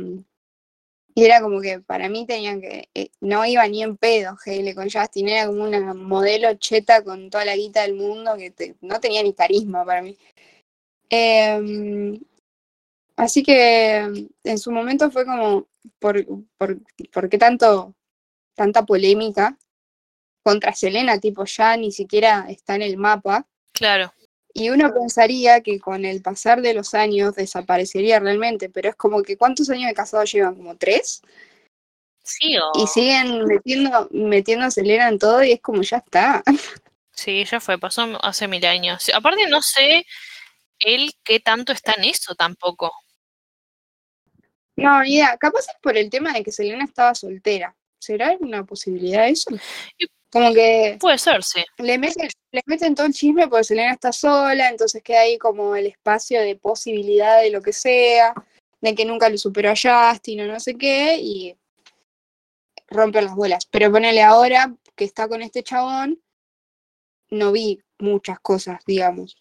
y era como que para mí tenían que, eh, no iba ni en pedo Hailey con Justin, era como una modelo cheta con toda la guita del mundo que no tenía ni carisma para mí. Em, así que en su momento fue como, ¿por, por, por qué tanto, tanta polémica contra Selena? Tipo, ya ni siquiera está en el mapa. Claro. Y uno pensaría que con el pasar de los años desaparecería realmente, pero es como que ¿cuántos años de casado llevan? ¿Como tres? Sí, o... Y siguen metiendo, metiendo a Selena en todo y es como ya está. Sí, ya fue, pasó hace mil años. Aparte no sé él qué tanto está en eso tampoco. No, idea. Capaz es por el tema de que Selena estaba soltera. ¿Será alguna posibilidad eso? Como que. Puede ser, sí. Le meten, le meten todo el chisme porque Selena está sola, entonces queda ahí como el espacio de posibilidad de lo que sea, de que nunca lo superó a Justin o no sé qué, y rompen las bolas. Pero ponele ahora que está con este chabón, no vi muchas cosas, digamos.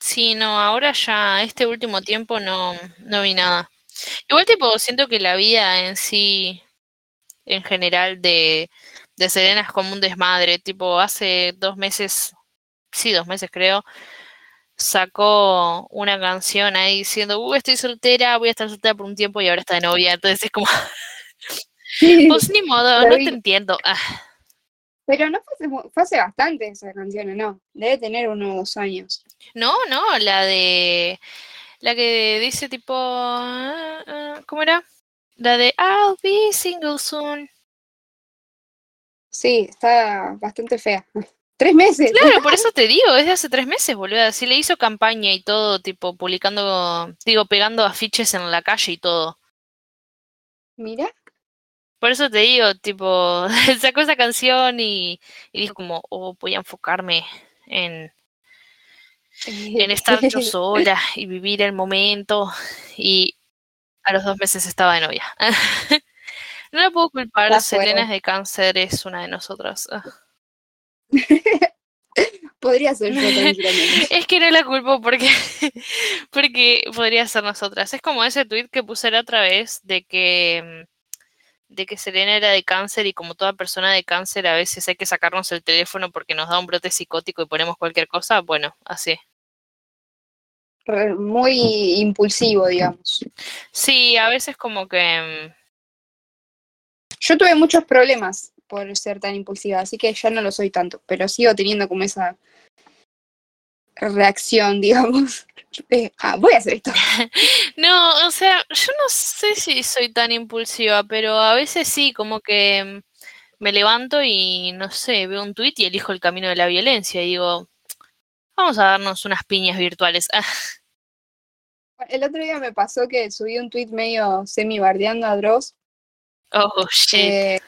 Sí, no, ahora ya, este último tiempo no, no vi nada. Igual tipo, siento que la vida en sí, en general, de de Selena es como un desmadre. Tipo, hace dos meses, sí, dos meses creo, sacó una canción ahí diciendo, uh, estoy soltera, voy a estar soltera por un tiempo y ahora está de novia. Entonces es como, pues ni modo, no te entiendo. Ah. Pero no fue, fue, hace bastante esa canción, ¿no? Debe tener unos dos años. No, no, la de... La que dice tipo... Ah, ah, ¿Cómo era? La de I'll be single soon. Sí, está bastante fea. Tres meses. Claro, por eso te digo, desde hace tres meses, boludo. Sí le hizo campaña y todo, tipo, publicando, digo, pegando afiches en la calle y todo. Mira. Por eso te digo, tipo, sacó esa canción y, y dijo como, oh, voy a enfocarme en, en estar yo sola y vivir el momento. Y a los dos meses estaba de novia. No la puedo culpar, Selena es de cáncer, es una de nosotras. Ah. podría ser yo Es que no la culpo porque, porque podría ser nosotras. Es como ese tweet que puse la otra vez de que de que Selena era de cáncer y como toda persona de cáncer a veces hay que sacarnos el teléfono porque nos da un brote psicótico y ponemos cualquier cosa, bueno, así. Muy impulsivo, digamos. Sí, a veces como que yo tuve muchos problemas por ser tan impulsiva, así que ya no lo soy tanto, pero sigo teniendo como esa reacción, digamos. ah, voy a hacer esto. No, o sea, yo no sé si soy tan impulsiva, pero a veces sí, como que me levanto y no sé, veo un tweet y elijo el camino de la violencia y digo, vamos a darnos unas piñas virtuales. El otro día me pasó que subí un tweet medio semi bardeando a Dross Oh, shit. Eh,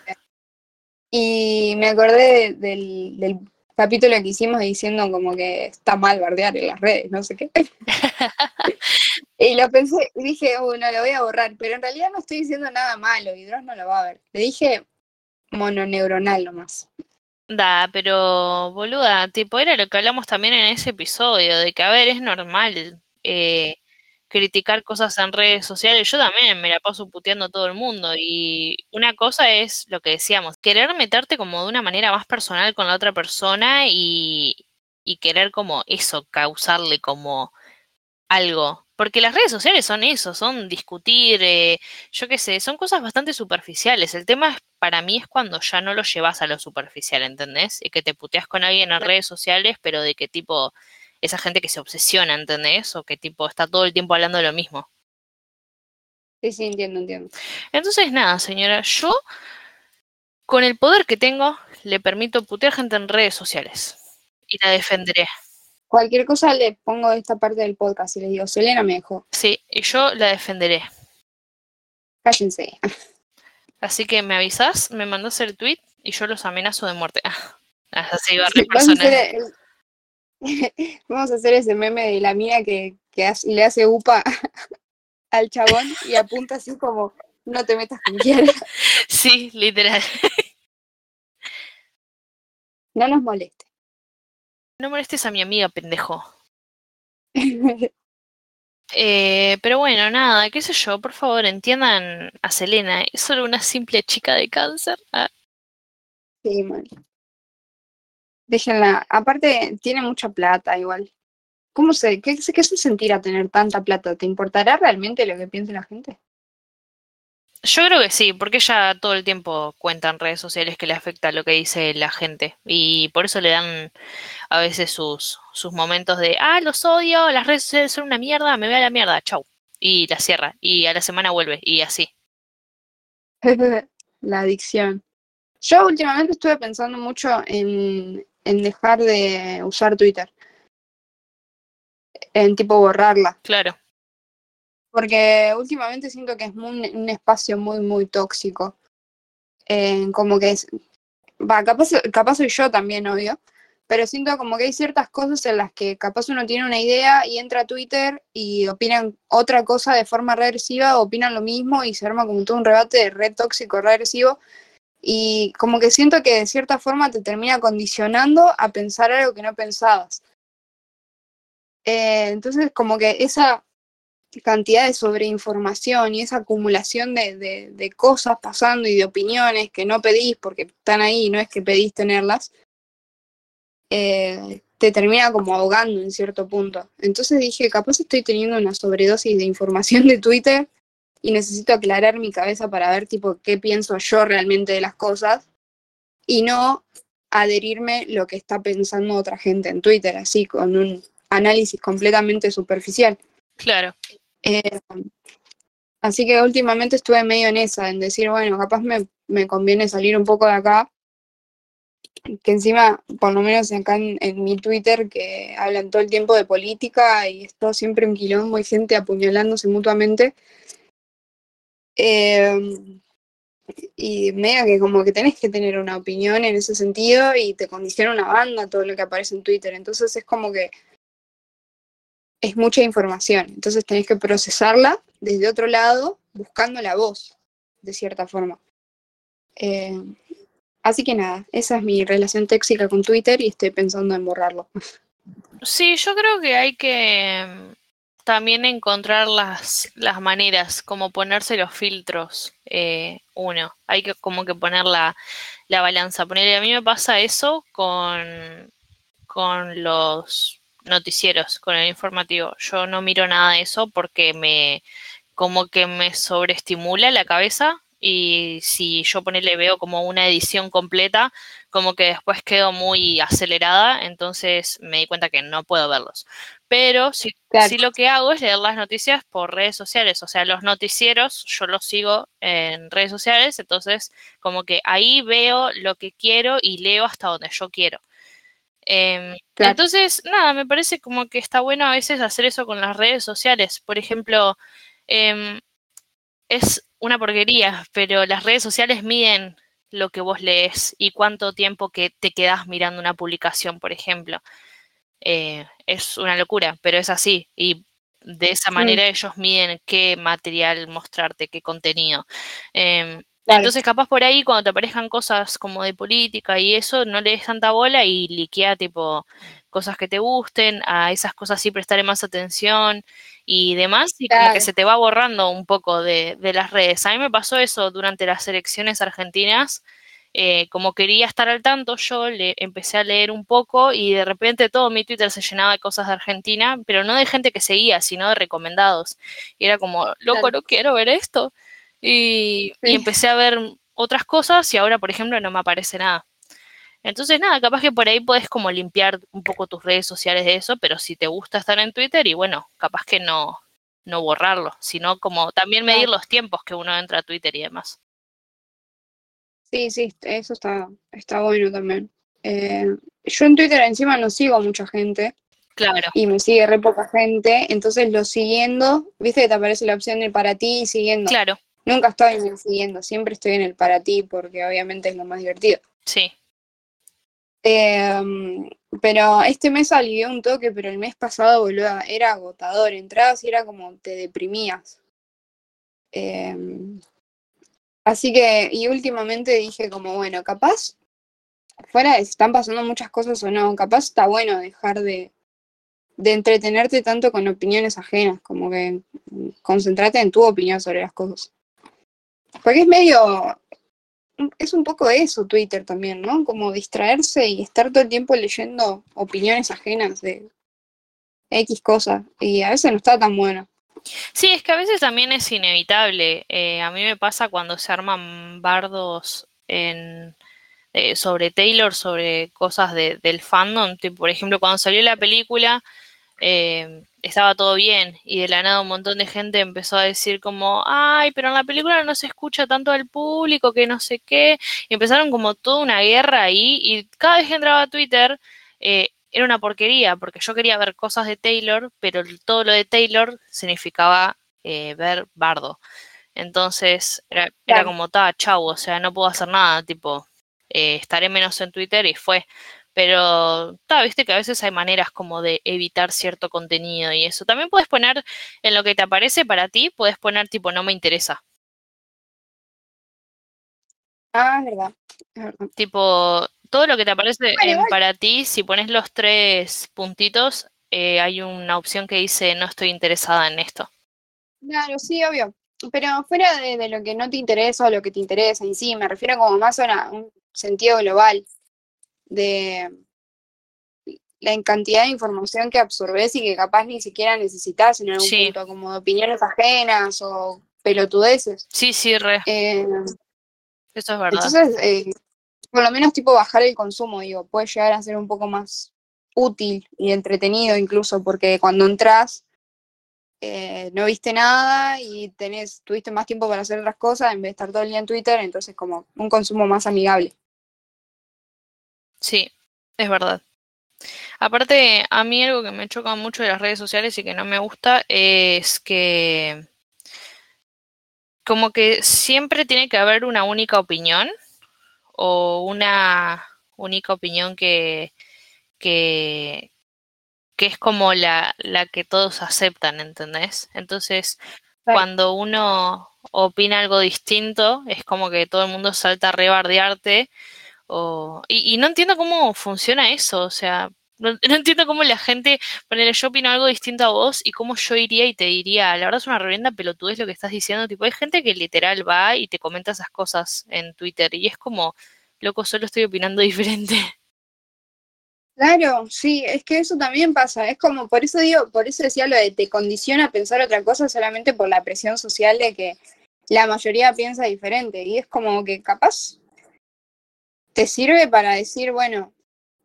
y me acordé del, del, capítulo que hicimos diciendo como que está mal bardear en las redes, no sé qué. y lo pensé, dije, oh, no, lo voy a borrar, pero en realidad no estoy diciendo nada malo y Dross no lo va a ver. Le dije mononeuronal nomás. Da, pero boluda, tipo, era lo que hablamos también en ese episodio, de que, a ver, es normal eh, criticar cosas en redes sociales. Yo también me la paso puteando a todo el mundo. Y una cosa es lo que decíamos, querer meterte como de una manera más personal con la otra persona y, y querer como eso, causarle como algo. Porque las redes sociales son eso, son discutir, eh, yo qué sé, son cosas bastante superficiales. El tema para mí es cuando ya no lo llevas a lo superficial, ¿entendés? Y que te puteas con alguien en redes sociales, pero de qué tipo esa gente que se obsesiona, ¿entendés? O que tipo está todo el tiempo hablando de lo mismo. Sí, sí, entiendo, entiendo. Entonces, nada, señora, yo con el poder que tengo le permito putear gente en redes sociales y la defenderé. Cualquier cosa le pongo esta parte del podcast y le digo, Selena me dejó. Sí, y yo la defenderé. Cállense. Así que me avisas, me mandas el tweet y yo los amenazo de muerte. Así va a hacer el- vamos a hacer ese meme de la mía que, que hace- le hace upa al chabón y apunta así como, no te metas con quiera, Sí, literal. no nos moleste. No molestes a mi amiga, pendejo. Eh, pero bueno, nada, qué sé yo, por favor, entiendan a Selena, es solo una simple chica de cáncer. Ah, Sí, mal. Déjenla. Aparte, tiene mucha plata igual. ¿Cómo se, qué, qué se sentirá tener tanta plata? ¿Te importará realmente lo que piense la gente? Yo creo que sí, porque ella todo el tiempo cuenta en redes sociales que le afecta lo que dice la gente y por eso le dan a veces sus, sus momentos de, ah, los odio, las redes sociales son una mierda, me voy a la mierda, chau. Y la cierra y a la semana vuelve y así. La adicción. Yo últimamente estuve pensando mucho en, en dejar de usar Twitter. En tipo borrarla. Claro, Porque últimamente siento que es muy- un espacio muy, muy tóxico. Eh, como que es. Va, capaz, capaz soy yo también, obvio. Pero siento como que hay ciertas cosas en las que capaz uno tiene una idea y entra a Twitter y opinan otra cosa de forma regresiva, opinan lo mismo y se arma como todo un rebate de red tóxico, regresivo. Y como que siento que de cierta forma te termina condicionando a pensar algo que no pensabas. Eh, entonces, como que esa cantidad de sobreinformación y esa acumulación de, de, de cosas pasando y de opiniones que no pedís porque están ahí, no es que pedís tenerlas, eh, te termina como ahogando en cierto punto. Entonces dije, capaz estoy teniendo una sobredosis de información de Twitter y necesito aclarar mi cabeza para ver tipo qué pienso yo realmente de las cosas y no adherirme lo que está pensando otra gente en Twitter, así con un análisis completamente superficial. claro. Eh, así que últimamente estuve medio en esa, en decir, bueno, capaz me, me conviene salir un poco de acá. Que encima, por lo menos acá en, en mi Twitter, que hablan todo el tiempo de política y es todo siempre un quilombo y gente apuñalándose mutuamente. Eh, y medio que como que tenés que tener una opinión en ese sentido y te condiciona una banda todo lo que aparece en Twitter. Entonces es como que es mucha información. Entonces tenés que procesarla desde otro lado, buscando la voz, de cierta forma. Eh, así que nada, esa es mi relación tóxica con Twitter y estoy pensando en borrarlo. Sí, yo creo que hay que también encontrar las, las maneras, como ponerse los filtros, eh, uno. Hay que como que poner la, la balanza. Ponerle, a mí me pasa eso con, con los noticieros, con el informativo. Yo no miro nada de eso porque me como que me sobreestimula la cabeza y si yo ponele veo como una edición completa, como que después quedo muy acelerada, entonces me di cuenta que no puedo verlos. Pero Claro. si lo que hago es leer las noticias por redes sociales, o sea, los noticieros yo los sigo en redes sociales, entonces como que ahí veo lo que quiero y leo hasta donde yo quiero. Em, Claro. Entonces, nada, me parece como que está bueno a veces hacer eso con las redes sociales. Por ejemplo, em, es una porquería, pero las redes sociales miden lo que vos lees y cuánto tiempo que te quedás mirando una publicación, por ejemplo. Eh, es una locura, pero es así. Y de esa manera ellos miden qué material mostrarte, qué contenido. Em, Claro. entonces, capaz por ahí, cuando te aparezcan cosas como de política y eso, no le des tanta bola y liquea tipo cosas que te gusten, a esas cosas sí prestaré más atención y demás, y como que se te va borrando un poco de, de las redes. A mí me pasó eso durante las elecciones argentinas, eh, como quería estar al tanto, yo le empecé a leer un poco y de repente todo mi Twitter se llenaba de cosas de Argentina, pero no de gente que seguía, sino de recomendados. Y era como, loco, no quiero ver esto. Y, y, empecé a ver otras cosas y ahora, por ejemplo, no me aparece nada. Entonces, nada, capaz que por ahí puedes como limpiar un poco tus redes sociales de eso, pero si te gusta estar en Twitter y bueno, capaz que no, no borrarlo, sino como también medir los tiempos que uno entra a Twitter y demás. Sí, sí, eso está, está bueno también. Eh, yo en Twitter encima no sigo a mucha gente. Claro. Y me sigue re poca gente, entonces lo siguiendo, viste que te aparece la opción de para ti y siguiendo. Claro. Nunca estoy en el siguiendo, siempre estoy en el para ti porque obviamente es lo más divertido. Sí. Eh, pero este mes alivió un toque, pero el mes pasado, boludo, era agotador. Entrabas y era como te deprimías. Eh, Así que, y últimamente dije como, bueno, capaz, fuera de si están pasando muchas cosas o no, capaz está bueno dejar de, de entretenerte tanto con opiniones ajenas, como que concentrate en tu opinión sobre las cosas. Porque es medio, es un poco eso Twitter también, ¿no? Como distraerse y estar todo el tiempo leyendo opiniones ajenas de X cosas. Y a veces no está tan bueno. Sí, es que a veces también es inevitable. Eh, a mí me pasa cuando se arman bardos en, eh, sobre Taylor, sobre cosas de, del fandom. por ejemplo, cuando salió la película, eh, estaba todo bien y de la nada un montón de gente empezó a decir como, ay, pero en la película no se escucha tanto al público, que no sé qué. Y empezaron como toda una guerra ahí y cada vez que entraba a Twitter, eh, era una porquería, porque yo quería ver cosas de Taylor, pero todo lo de Taylor significaba eh, ver Bardo. Entonces era, era como, ta, chau, o sea, no puedo hacer nada, tipo, estaré menos en Twitter y fue. Pero, ta, viste que a veces hay maneras como de evitar cierto contenido y eso. También puedes poner en lo que te aparece para ti, puedes poner tipo, no me interesa. Ah, es verdad. Tipo, todo lo que te aparece en para ti, si pones los tres puntitos, eh, hay una opción que dice no estoy interesada en esto. Claro, sí, obvio. Pero fuera de, lo que no te interesa o lo que te interesa en sí, me refiero como más a un sentido global de la cantidad de información que absorbes y que capaz ni siquiera necesitas en algún punto, como opiniones ajenas o pelotudeces. Sí, sí, re. Eh, Eso es verdad. Entonces, eh, por lo menos tipo bajar el consumo, digo, puede llegar a ser un poco más útil y entretenido incluso, porque cuando entras eh, no viste nada y tenés, tuviste más tiempo para hacer otras cosas en vez de estar todo el día en Twitter, entonces como un consumo más amigable. Sí, es verdad. Aparte, a mí algo que me choca mucho de las redes sociales y que no me gusta es que como que siempre tiene que haber una única opinión o una única opinión que, que, que es como la, la que todos aceptan, ¿entendés? Entonces, cuando uno opina algo distinto, es como que todo el mundo salta a rebardearte. O, y, y no entiendo cómo funciona eso, o sea, no, entiendo cómo la gente, ponele, yo opino algo distinto a vos y cómo yo iría y te diría, la verdad es una reverenda pelotudez lo que estás diciendo, tipo, hay gente que literal va y te comenta esas cosas en Twitter y es como, loco, solo estoy opinando diferente. Claro, sí, es que eso también pasa, es como, por eso digo, por eso decía lo de te condiciona a pensar otra cosa solamente por la presión social de que la mayoría piensa diferente y es como que capaz te sirve para decir, bueno,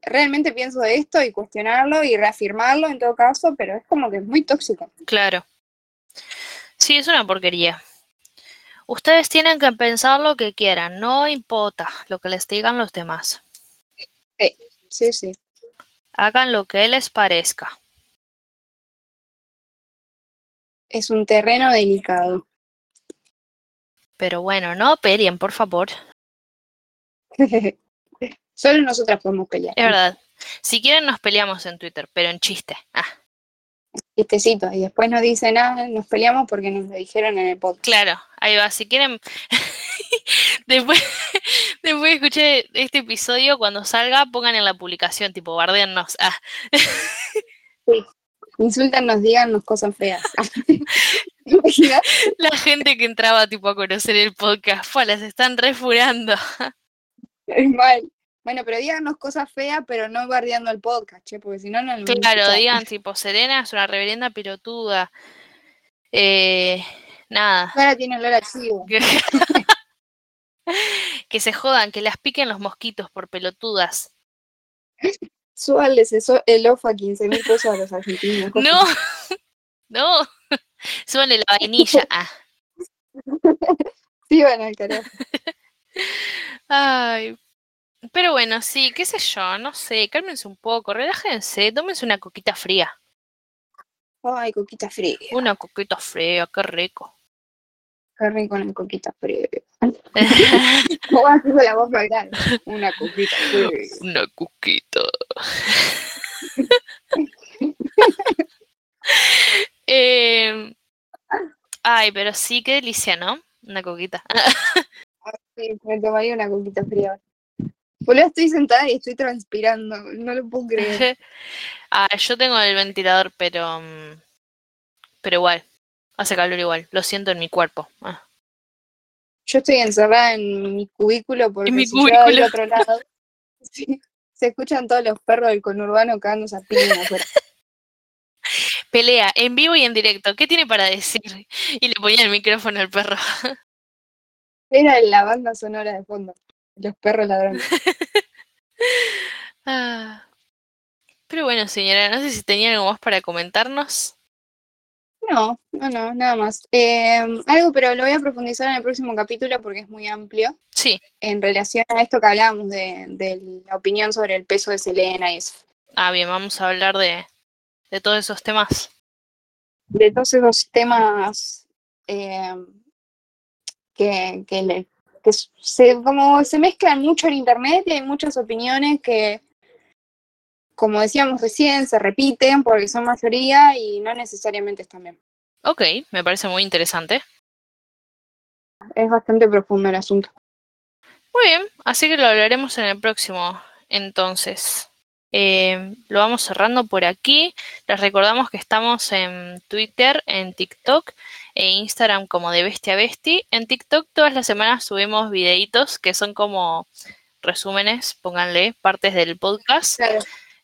realmente pienso de esto y cuestionarlo y reafirmarlo en todo caso, pero es como que es muy tóxico. Claro. Sí, es una porquería. Ustedes tienen que pensar lo que quieran, no importa lo que les digan los demás. Sí, sí, sí. Hagan lo que les parezca. Es un terreno delicado. Pero bueno, no peleen, por favor. Solo nosotras podemos pelear. Es verdad. Si quieren nos peleamos en Twitter, pero en chiste. Ah. Chistecito. Y después nos dicen, ah, nos peleamos porque nos lo dijeron en el podcast. Claro, ahí va. Si quieren, después, después de escuchar este episodio, cuando salga, pongan en la publicación, tipo, bardearnos. Ah. Sí. Insultanos, díganos cosas feas. La gente que entraba tipo a conocer el podcast, fue, las están refurando. Es mal. Bueno, pero díganos cosas feas, pero no bardeando el podcast, che, porque si no, no lo Claro, digan tipo, Serena es una reverenda pirotuda. Eh, nada. Ahora tiene olor a chivo. que se jodan, que las piquen los mosquitos por pelotudas. Súbales eso, el off a 15 mil pesos a los argentinos. No, no, súbale la vainilla. Ah. Sí, van al carajo. Ay, pero bueno, sí, qué sé yo, no sé, cálmense un poco, relájense, tómense una coquita fría. Ay, coquita fría. Una coquita fría, qué rico. Qué rico una coquita fría. ¿Cómo haces la voz grande? Una coquita fría. Una coquita. eh, ay, pero sí, qué delicia, ¿no? Una coquita. me tomaría una coquita fría. Boludo, estoy sentada y estoy transpirando, no lo puedo creer. ah, yo tengo el ventilador, pero. Mm, pero igual. Hace calor igual. Lo siento en mi cuerpo. Ah. Yo estoy encerrada en mi cubículo porque en mi si cubículo. Otro lado. se escuchan todos los perros del conurbano cagándose a piña Pelea en vivo y en directo. ¿Qué tiene para decir? Y le ponía el micrófono al perro. Era la banda sonora de fondo. Los perros ladrones. ah. Pero bueno, señora, no sé si tenía algo más para comentarnos. No, no, no, nada más. Em, algo, pero lo voy a profundizar en el próximo capítulo porque es muy amplio. Sí. En relación a esto que hablábamos de, de la opinión sobre el peso de Selena y eso. Ah, bien, vamos a hablar de, de todos esos temas. De todos esos temas eh, que, que, le, que se, como se mezclan mucho en internet y hay muchas opiniones que, como decíamos recién, se repiten porque son mayoría y no necesariamente están bien. Ok, me parece muy interesante. Es bastante profundo el asunto. Muy bien, así que lo hablaremos en el próximo, entonces. Eh, lo vamos cerrando por aquí. Les recordamos que estamos en Twitter, en TikTok e Instagram como de Bestia a Besti. En TikTok todas las semanas subimos videitos que son como resúmenes, pónganle, partes del podcast.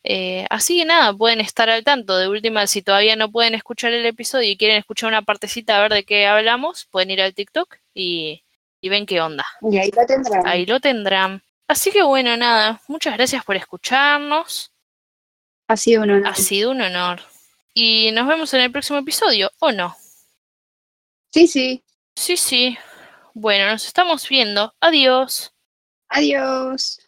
Eh, así que nada, pueden estar al tanto. De última, si todavía no pueden escuchar el episodio y quieren escuchar una partecita a ver de qué hablamos, pueden ir al TikTok y, y ven qué onda. Y ahí lo tendrán. Ahí lo tendrán. Así que bueno, nada, muchas gracias por escucharnos. Ha sido un honor. Ha sido un honor. Y nos vemos en el próximo episodio, ¿o no? Sí, sí. Sí, sí. Bueno, nos estamos viendo. Adiós. Adiós.